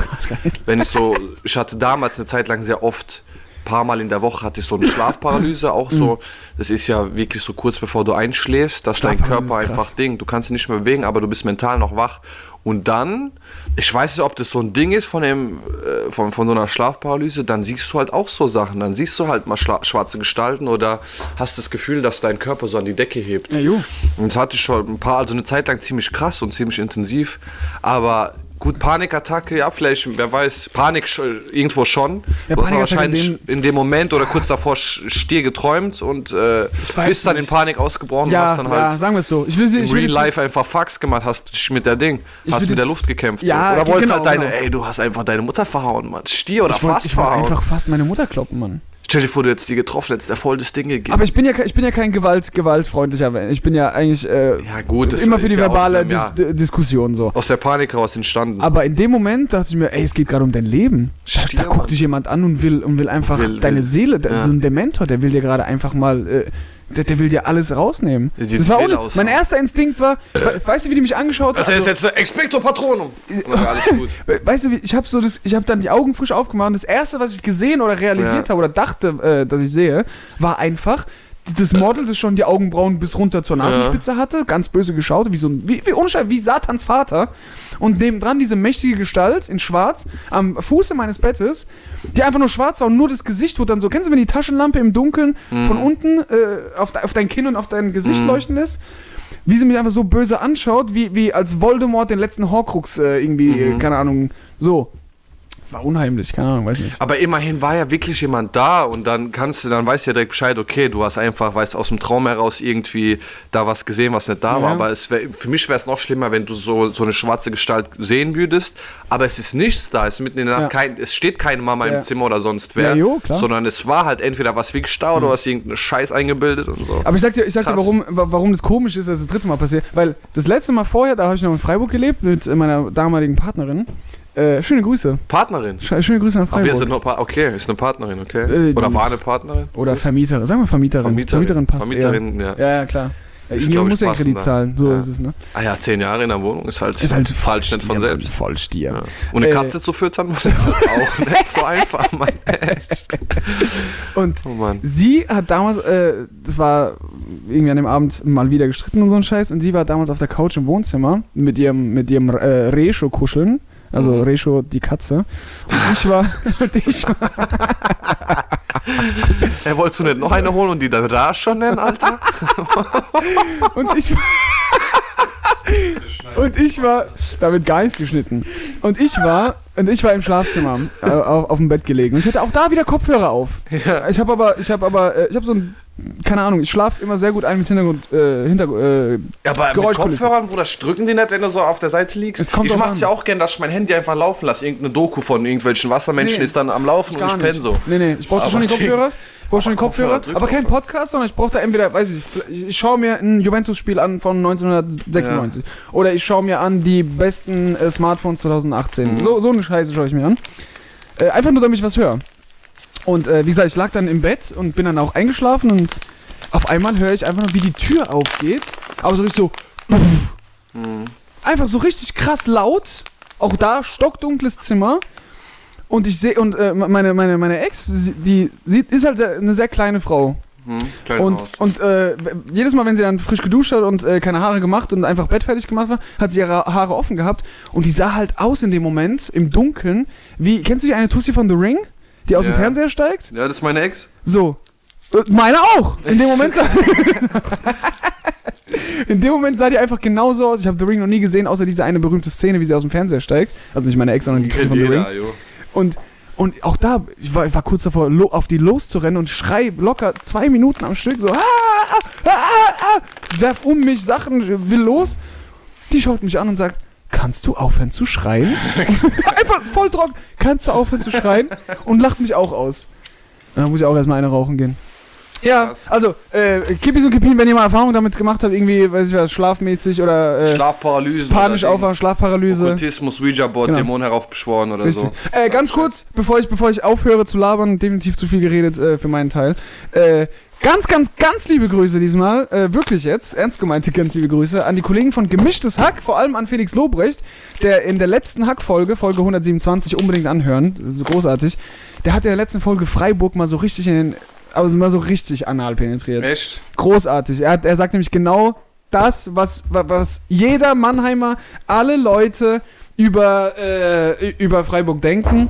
Wenn ich so, ich hatte damals eine Zeit lang sehr oft, paar Mal in der Woche hatte ich so eine Schlafparalyse, auch so, das ist ja wirklich so kurz bevor du einschläfst, dass dein Körper einfach. Ding, du kannst dich nicht mehr bewegen, aber du bist mental noch wach. Und dann, ich weiß nicht, ob das so ein Ding ist von, dem, äh, von, von so einer Schlafparalyse, dann siehst du halt auch so Sachen. Dann siehst du halt mal schwarze Gestalten oder hast das Gefühl, dass dein Körper so an die Decke hebt. Ja. Und das hatte ich schon ein paar, also eine Zeit lang ziemlich krass und ziemlich intensiv. Aber gut, Panikattacke, ja, vielleicht, wer weiß, Panik irgendwo schon. Ja, du hast wahrscheinlich in in dem Moment oder kurz davor stier geträumt und äh, bist dann in nicht. Panik ausgebrochen und Ja, hast dann ja, halt sagen wir so. Ich will, ich will Real Life einfach Fax gemacht, hast mit der Ding, Ich hast mit der Luft gekämpft. Ja, so. Oder wolltest genau, halt deine, genau. ey, du hast einfach deine Mutter verhauen, Mann. Stier oder Ich wollte fast ich wollt verhauen. einfach fast meine Mutter kloppen, Mann. Stell dir vor, du hättest die getroffen, hättest der voll das Ding gegeben. Aber ich bin ja, ich bin ja kein Gewalt, gewaltfreundlicher Mensch. Ich bin ja eigentlich äh, ja, gut, das immer für die ja verbale einem- Dis ja, Diskussion so. aus der Panik heraus entstanden. Aber in dem Moment dachte ich mir, ey, es geht gerade um dein Leben. Da, Stier, da guckt Mann. dich jemand an und will, und will einfach Will- deine will- Seele, das ist ja. so ein Dementor, der will dir gerade einfach mal, äh, der, der will dir alles rausnehmen. Die das war ohne, mein erster Instinkt war, we- weißt du, wie die mich angeschaut hat? Also, ist jetzt Expecto Patronum. Okay, alles gut. We- Weißt du, wie- ich habe so das, ich habe dann die Augen frisch aufgemacht und das erste, was ich gesehen oder realisiert Ja. habe oder dachte, äh, dass ich sehe, war einfach das Model, das schon die Augenbrauen bis runter zur Nasenspitze hatte, ganz böse geschaut, wie so ein, wie, wie unscheinbar, wie Satans Vater. Und nebendran diese mächtige Gestalt in Schwarz am Fuße meines Bettes, die einfach nur schwarz war und nur das Gesicht wurde dann so. Kennst du, wenn die Taschenlampe im Dunkeln von unten äh, auf, auf dein Kinn und auf dein Gesicht leuchten lässt? Wie sie mich einfach so böse anschaut, wie, wie als Voldemort den letzten Horcrux äh, irgendwie, äh, keine Ahnung, so. War unheimlich, keine Ahnung, weiß nicht. Aber immerhin war ja wirklich jemand da und dann kannst du, dann weißt du ja direkt Bescheid, okay, du hast einfach, weißt aus dem Traum heraus irgendwie da was gesehen, was nicht da Ja. war. Aber es wär, für mich wäre es noch schlimmer, wenn du so, so eine schwarze Gestalt sehen würdest, aber es ist nichts da, es ist mitten in der Nacht, Ja. kein, es steht keine Mama Ja. im Zimmer oder sonst wer, Ja, jo, klar. sondern es war halt entweder was wirklich da oder was irgendeine Scheiß eingebildet und so. Aber ich sag dir, ich sag dir warum, wa- warum das komisch ist, dass das dritte Mal passiert. Weil das letzte Mal vorher, da habe ich noch in Freiburg gelebt mit meiner damaligen Partnerin. Äh, schöne Grüße. Partnerin. Sch schöne Grüße nach Ach, wir Freiburg. sind nur Pa- okay, ist eine Partnerin, okay. Äh, oder war eine Partnerin? Oder Vermieterin. Sagen wir Vermieterin. Vermieterin. passt Vermieterin, eher. ja. Ja, ja, klar. Ich, muss ja Kredit zahlen. So Ja. ist es, ne? Ah ja, zehn Jahre in der Wohnung ist halt, Ist halt falsch nicht von selbst. Mann, Voll Stier. Ja. Und eine Äh, Katze zu füttern, Mann, ist halt auch nicht so einfach, Mann. Echt. Und Oh Mann. sie hat damals, äh, das war irgendwie an dem Abend mal wieder gestritten und so ein Scheiß. Und sie war damals auf der Couch im Wohnzimmer mit ihrem, mit ihrem äh, Rescho kuscheln. Also Mhm. Rescho, die Katze. Und ich war, und ich war, Er wolltest du nicht noch eine holen und die dann Rasch schon nennen, Alter? und ich, und ich war, da wird gar nichts geschnitten. Und ich war, und ich war im Schlafzimmer äh, auf, auf dem Bett gelegen. Und ich hatte auch da wieder Kopfhörer auf. Ja. Ich habe aber, ich habe aber, äh, ich habe so ein, keine Ahnung, ich schlafe immer sehr gut ein mit Hintergrund, äh, Hintergrund, äh, Ja, aber mit. Kopfhörern, Bruder, drücken die nicht, wenn du so auf der Seite liegst? Es kommt ich mach's an. ja auch gern, dass ich mein Handy einfach laufen lasse. Irgendeine Doku von irgendwelchen Wassermenschen Nee, ist dann am Laufen und ich penne so. Nee, nee, ich brauchte Aber schon die Kopfhörer. Ich brauche schon die Kopfhörer, Kopfhörer, aber kein. Podcast, sondern ich brauche da entweder, weiß ich, ich, schaue mir ein Juventus-Spiel an von 1996 oder ich schaue mir an die besten äh, Smartphones 2018. Mhm. So, so eine Scheiße schaue ich mir an. Äh, einfach nur, damit ich was höre. Und äh, wie gesagt, ich lag dann im Bett und bin dann auch eingeschlafen und auf einmal höre ich einfach nur, wie die Tür aufgeht, aber so richtig so, puff. Mhm. einfach so richtig krass laut. Auch da stockdunkles Zimmer. Und ich sehe, und äh, meine, meine, meine Ex, sie- die, sie ist halt sehr, eine sehr kleine Frau. Hm, kleine Und, und äh, jedes Mal, wenn sie dann frisch geduscht hat und äh, keine Haare gemacht und einfach bettfertig gemacht war, hat sie ihre Haare offen gehabt. Und die sah halt aus in dem Moment, im Dunkeln, wie, kennst du die eine Tussi von The Ring? Die aus dem Ja. Fernseher steigt? Ja, das ist meine Ex. So. Äh, Meine auch. In dem Moment sah, In dem Moment sah die einfach genauso aus. Ich habe The Ring noch nie gesehen, außer diese eine berühmte Szene, wie sie aus dem Fernseher steigt. Also nicht meine Ex, sondern die Tussi von The Ring. jo. Und, und auch da, ich war, ich war kurz davor, lo, auf die loszurennen und schrei locker zwei Minuten am Stück so, ah, ah, ah, ah, werf um mich Sachen, will los. Die schaut mich an und sagt, kannst du aufhören zu schreien? Einfach voll trocken, kannst du aufhören zu schreien? Und lacht mich auch aus. Und dann muss ich auch erstmal eine rauchen gehen. Ja, also, äh, Kippis und Kippin, wenn ihr mal Erfahrung damit gemacht habt, irgendwie, weiß ich was, schlafmäßig oder äh, Schlafparalysen. panisch aufwachen, Schlafparalyse. Okkultismus, Ouija-Board, Genau. Dämon heraufbeschworen oder Richtig. so. Äh, ganz kurz, bevor ich, bevor ich aufhöre zu labern, definitiv zu viel geredet äh, für meinen Teil. Äh, ganz, ganz, ganz liebe Grüße diesmal, äh, wirklich jetzt, ernst gemeinte ganz liebe Grüße an die Kollegen von Gemischtes Hack, vor allem an Felix Lobrecht, der in der letzten Hack-Folge, Folge 127, unbedingt anhören, das ist großartig, der hat in der letzten Folge Freiburg mal so richtig in den, also mal so richtig anal penetriert. Echt? Großartig. Er, hat, er sagt nämlich genau das, was, wa- was jeder Mannheimer, alle Leute über, äh, über Freiburg denken.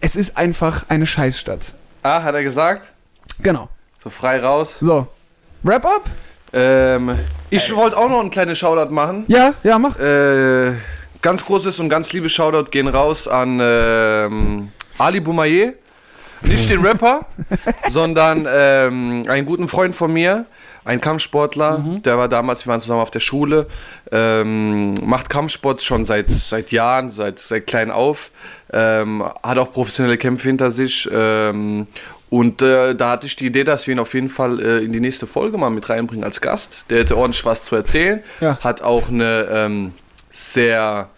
Es ist einfach eine Scheißstadt. Ah, hat er gesagt? Genau. So frei raus. So. Wrap up? Ähm, ich wollte auch noch einen kleinen Shoutout machen. Ja, ja, mach. Äh, ganz großes und ganz liebes Shoutout gehen raus an ähm, Ali Boumaier. Nicht den Rapper, sondern ähm, einen guten Freund von mir, ein Kampfsportler, der war damals, wir waren zusammen auf der Schule, ähm, macht Kampfsport schon seit, seit Jahren, seit, seit klein auf, ähm, hat auch professionelle Kämpfe hinter sich ähm, und äh, da hatte ich die Idee, dass wir ihn auf jeden Fall äh, in die nächste Folge mal mit reinbringen als Gast. Der hätte ordentlich was zu erzählen, Ja. hat auch eine ähm, sehr,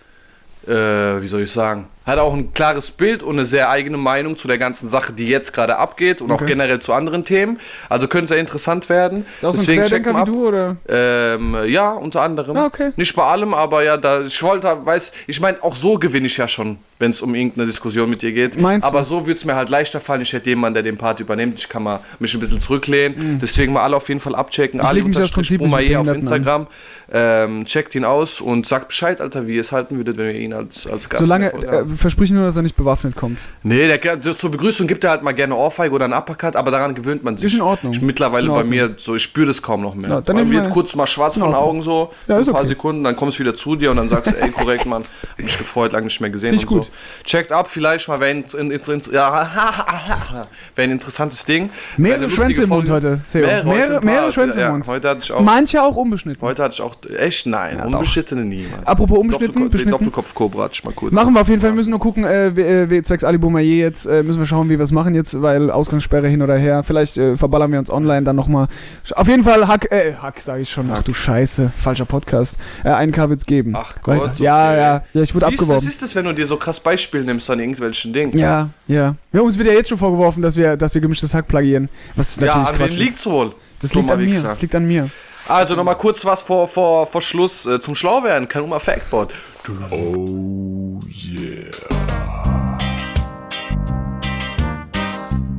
äh, wie soll ich sagen, hat auch ein klares Bild und eine sehr eigene Meinung zu der ganzen Sache, die jetzt gerade abgeht und auch Okay. generell zu anderen Themen. Also könnte sehr interessant werden. Ist auch so ein Querdenker wie du, oder? Ähm, ja, unter anderem. Ah, okay. Nicht bei allem, aber ja, da ich wollte, weiß, ich meine, auch so gewinne ich ja schon, wenn es um irgendeine Diskussion mit dir geht. Meinst du? aber so würde es mir halt leichter fallen. Ich hätte jemanden, der den Part übernimmt. Ich kann mal mich ein bisschen zurücklehnen. Deswegen mal alle auf jeden Fall abchecken. Mhm. Ich nicht mit Boumaier auf Behinderten an. Instagram. Ähm, checkt ihn aus und sagt Bescheid, Alter, wie ihr es halten würdet, wenn ihr ihn als, als Gast Solange, versprich nur, dass er nicht bewaffnet kommt. Nee, der, zur Begrüßung gibt er halt mal gerne Ohrfeige oder einen Uppercut, aber daran gewöhnt man sich. Ist in Ordnung. Ich, mittlerweile in bei Ordnung. mir, so, ich spüre das kaum noch mehr. Ja, dann Man wird kurz mal schwarz von. Augen so, Ja, ein paar okay. Sekunden, dann kommst du wieder zu dir und dann sagst du, ey, korrekt, Mann, hab mich gefreut, lange nicht mehr gesehen Find und gut. so. Checkt ab, vielleicht mal, ein, in, in, in, ja, ein interessantes Ding. Mehrere Schwänze im Mund heute, Theo. Mehrere, Mehrere, mehrere Schwänze im ja, Mund. Heute hatte ich auch, Manche auch unbeschnitten. heute hatte ich auch, echt, nein, unbeschnittene nie, Mann. Apropos unbeschnitten, Doppelkopf- beschnitten. Doppelkopf-Cobra hatte ich mal kurz. Machen wir auf jeden Fall, müssen nur gucken, äh, wie, äh, zwecks Ali Boumaier jetzt, äh, müssen wir schauen, wie wir es machen jetzt, weil Ausgangssperre hin oder her. Vielleicht äh, verballern wir uns online dann nochmal. Auf jeden Fall Hack, äh, Hack sage ich schon. Ach du Scheiße, falscher Podcast. Äh, einen K wird's geben. Ach Weil- Gott, Ja, okay. ja, ja, ich wurde Siehst abgeworben. Das ist es, wenn du dir so krass Beispiele nimmst an irgendwelchen Dingen. Ja, ja. ja. Uns wird ja jetzt schon vorgeworfen, dass wir, dass wir gemischtes Hack plagieren. Was Ja, natürlich an Quatsch ist. liegt's wohl? Das liegt an mir. Das liegt an mir. Also nochmal kurz was vor, vor, vor Schluss äh, zum Schlauwerden. Kanuma Factboard. Oh yeah.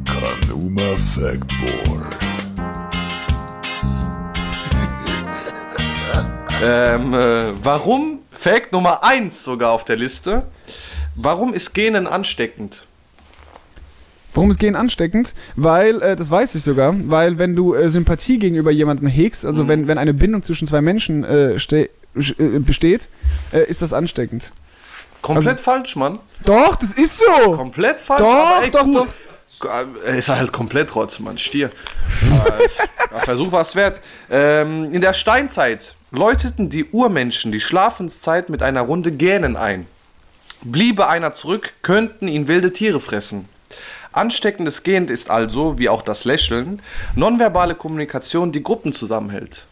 Kanuma Factboard. Ähm, äh, warum, Fact Nummer 1 sogar auf der Liste, warum ist Genen ansteckend? Warum ist Gehen ansteckend? Weil, äh, das weiß ich sogar, weil wenn du äh, Sympathie gegenüber jemandem hegst, also wenn, wenn eine Bindung zwischen zwei Menschen äh, ste sch- äh, besteht, äh, ist das ansteckend. Komplett Also- falsch, Mann. Doch, das ist so! Komplett falsch. Doch, ey, doch, cool. doch. Er ist halt komplett Rotz, Mann. Stier. Versuch war es wert. Ähm, in der Steinzeit läuteten die Urmenschen die Schlafenszeit mit einer Runde Gähnen ein. Bliebe einer zurück, könnten ihn wilde Tiere fressen. Ansteckendes Gehen ist also, wie auch das Lächeln, nonverbale Kommunikation, die Gruppen zusammenhält.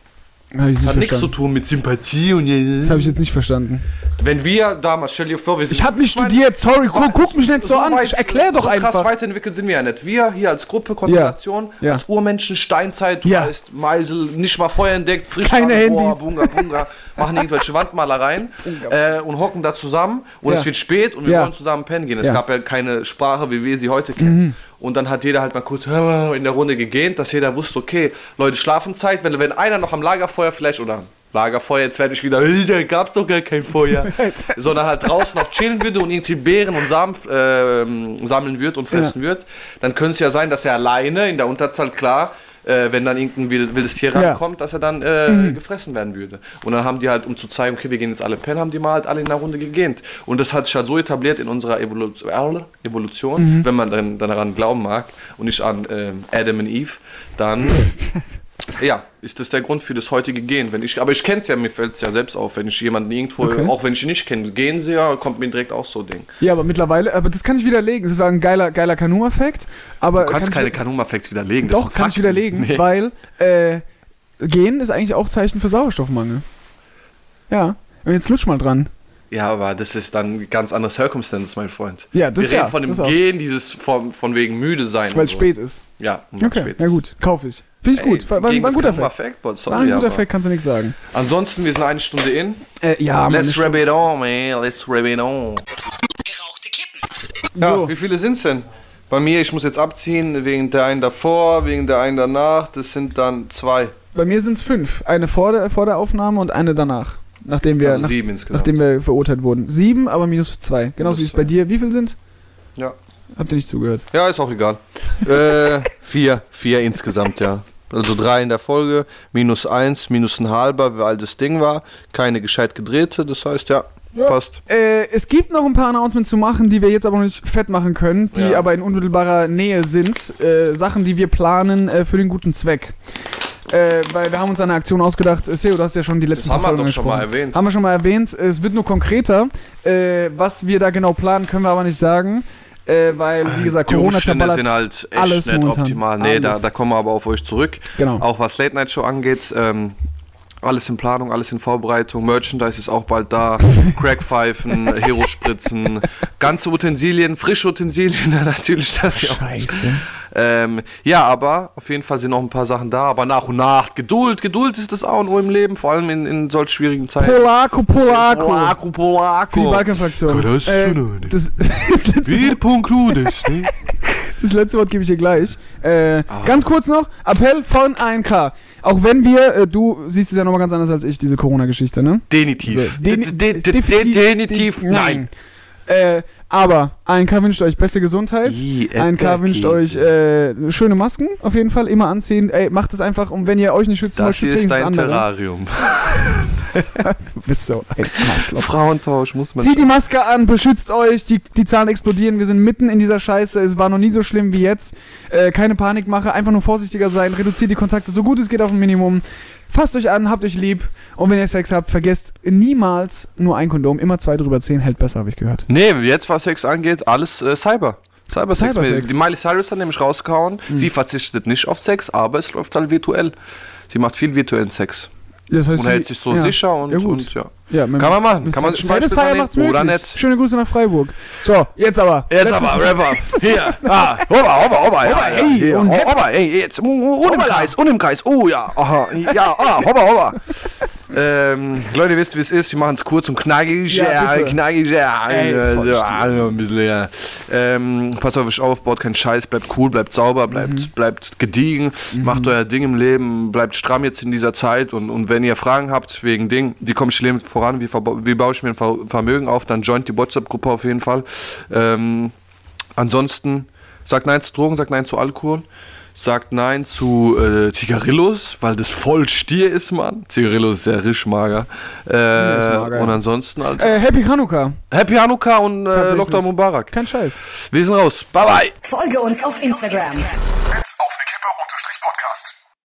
Hab ich nicht Hat nichts zu tun mit Sympathie und Das habe ich jetzt nicht verstanden. wenn wir damals, stell dir vor, wir sind. Ich habe nicht studiert, sorry, guck, guck mich nicht so, an. weit- Ich erklär doch so einfach. krass weiterentwickelt sind wir ja nicht. Wir hier als Gruppe, Konstellation, Ja. als Urmenschen, Steinzeit, du Ja. weißt, Meisel, nicht mal Feuer entdeckt, frisch Keine an, boah, Handys. Bunga, Bunga, machen irgendwelche Wandmalereien äh, und hocken da zusammen und es wird spät und wir wollen zusammen pennen gehen. Es. Mhm. gab ja keine Sprache, wie wir sie heute kennen. Und dann hat jeder halt mal kurz in der Runde gegähnt, dass jeder wusste, okay, Leute, Schlafenzeit, wenn, wenn einer noch am Lagerfeuer vielleicht oder Lagerfeuer, jetzt werde ich wieder, "Ey, da gab's doch gar kein Feuer. sondern halt draußen noch chillen würde und irgendwie Beeren und Samen ähm, sammeln wird und fressen wird, dann könnte es ja sein, dass er alleine in der Unterzahl klar, äh, wenn dann irgendein wild- wildes Tier Ja. Mhm. rankommt, dass er dann äh, gefressen werden würde. Und dann haben die halt, um zu zeigen, okay, wir gehen jetzt alle pennen, haben die mal halt alle in einer Runde gegähnt. Und das hat sich halt so etabliert in unserer Evolu äh, Evolution, Mhm. wenn man dann, dann daran glauben mag und nicht an ähm, Adam und Eve, dann ja, ist das der Grund für das heutige Gehen. Wenn ich, aber ich kenne es ja, mir fällt es ja selbst auf, wenn ich jemanden irgendwo, Okay. auch wenn ich ihn nicht kenne, gehen sehe, kommt mir direkt auch so ein Ding. Ja, aber mittlerweile, aber das kann ich widerlegen. Das war ein geiler, geiler Kanuma-Fact. Aber Du kannst kann keine ich, Kanuma-Facts widerlegen. Doch, kann ich Fakten. widerlegen, Nee. weil äh, Gehen ist eigentlich auch Zeichen für Sauerstoffmangel. Ja. Und jetzt lutsch mal dran. Ja, aber das ist dann ganz andere Circumstances, mein Freund. Ja, das Wir reden ja, von dem. Gehen, dieses von, von wegen müde sein. Weil es so. spät ist. Ja, Okay, spät na ist. gut, kaufe ich. Finde ich Ey, gut. War, war, ein guter Fact. Fact, sorry, War ein guter aber- Fact, kannst du nichts sagen. Ansonsten, wir sind eine Stunde in. Äh, ja, Let's rap it on, man. Let's rap it on. Gerauchte Kippen. Ja, So. wie viele sind's denn? Bei mir, ich muss jetzt abziehen, wegen der einen davor, wegen der einen danach. Das sind dann zwei. Bei mir sind es fünf. Eine vor der, vor der Aufnahme und eine danach. Nachdem wir, Also nach, nachdem wir verurteilt wurden. Sieben, aber minus zwei. Genauso Minus wie es bei dir. Wie viel sind? Ja. Habt ihr nicht zugehört? Ja, ist auch egal. äh, vier. Vier insgesamt, ja. Also drei in der Folge, minus eins, minus ein halber, weil das Ding war. Keine gescheit gedrehte, das heißt, ja, passt. Äh, es gibt noch ein paar Announcements zu machen, die wir jetzt aber noch nicht fett machen können, die Ja. aber in unmittelbarer Nähe sind. Äh, Sachen, die wir planen äh, für den guten Zweck. Äh, weil wir haben uns eine Aktion ausgedacht. Äh, Seo, du hast ja schon die letzten Das haben wir Folgen doch schon mal erwähnt. Haben wir schon mal erwähnt. Es wird nur konkreter. Äh, was wir da genau planen, können wir aber nicht sagen. Äh, weil, wie gesagt, Die Corona Umstände zerballert sind halt echt alles nicht momentan. optimal. Nee, da, Alles. da kommen wir aber auf euch zurück. Genau. Auch was Late Night Show angeht, ähm, alles in Planung, alles in Vorbereitung. Merchandise ist auch bald da. Crackpfeifen, Hero-Spritzen, ganze Utensilien, frische Utensilien, natürlich das ja. Scheiße. Ähm, ja, aber auf jeden Fall sind noch ein paar Sachen da, aber nach und nach. Geduld, Geduld ist das auch nur im Leben, vor allem in, in solch schwierigen Zeiten. Polako, Polako. Polako, Für die Polako. Balkenfraktion. Das Äh, das, das, letzte, Wie Punkt Ludes, ne? das letzte Wort gebe ich dir gleich. Äh, Ah. Ganz kurz noch, Appell von 1K. Auch wenn wir, äh, du siehst es ja nochmal ganz anders als ich, diese Corona-Geschichte, ne? Denitiv. So, De- de- de- definitiv- Denitiv, de- nein. Äh, aber 1K wünscht euch beste Gesundheit. Ih, 1K Äpfelkäse. wünscht euch äh, schöne Masken, auf jeden Fall, immer anziehen. Ey, macht es einfach, und wenn ihr euch nicht schützen wollt, Das hier schützt ist dein andere. Terrarium. Du bist so ein Arschloch. Frauentausch muss man. Zieht die Maske an, beschützt euch, die, die Zahlen explodieren, wir sind mitten in dieser Scheiße, es war noch nie so schlimm wie jetzt. Äh, keine Panikmache, einfach nur vorsichtiger sein, reduziert die Kontakte so gut es geht auf ein Minimum. Fasst euch an, habt euch lieb und wenn ihr Sex habt, vergesst niemals nur ein Kondom, immer zwei drüber zehn, hält besser, habe ich gehört. Nee, jetzt was Sex angeht, alles äh, Cyber. Cybersex. Cybersex. Die Miley Cyrus hat nämlich rausgehauen, Mhm. sie verzichtet nicht auf Sex, aber es läuft halt virtuell. Sie macht viel virtuellen Sex Das heißt, und hält sich so ja. sicher und Ja, gut. und ja. Ja, Kann man machen, kann man Beispiel macht's nehmen, oder möglich. nicht? Schöne Grüße nach Freiburg. So, jetzt aber. Jetzt aber, Rapper. Hier. Ah, Ober, Ober, Ober. Ja, Ober, ja, ey, hier. und Oh, jetzt- Ober, ey, jetzt. Und im Kreis, und im Kreis. Oh ja. Aha. Ja, ah, Ober. Ähm, Leute, wisst ihr, wie es ist? Wir machen es kurz und knackig. Ja, bitte. knackig, ja. Ey, so, Stil. also ein bisschen, ja. Ähm, passt auf euch auf, baut keinen Scheiß, bleibt cool, bleibt sauber, bleibt, Mhm. bleibt gediegen, macht euer Ding im Leben, bleibt stramm jetzt in dieser Zeit und, und wenn ihr Fragen habt wegen Ding, wie komme ich im Leben voran, wie, wie baue ich mir ein Ver Vermögen auf, dann joint die WhatsApp-Gruppe auf jeden Fall. Ähm, ansonsten sagt Nein zu Drogen, sagt Nein zu Alkohol sagt Nein zu äh, Zigarillos, weil das voll Stier ist, Mann. Zigarillos ist sehr rischmager. Äh, mager, und ansonsten halt. Äh, Happy Hanukkah. Happy Hanukkah und äh, Lockdown Mubarak. Kein Scheiß. Wir sind raus. Bye bye. Folge uns auf Instagram. Auf Kippe Podcast.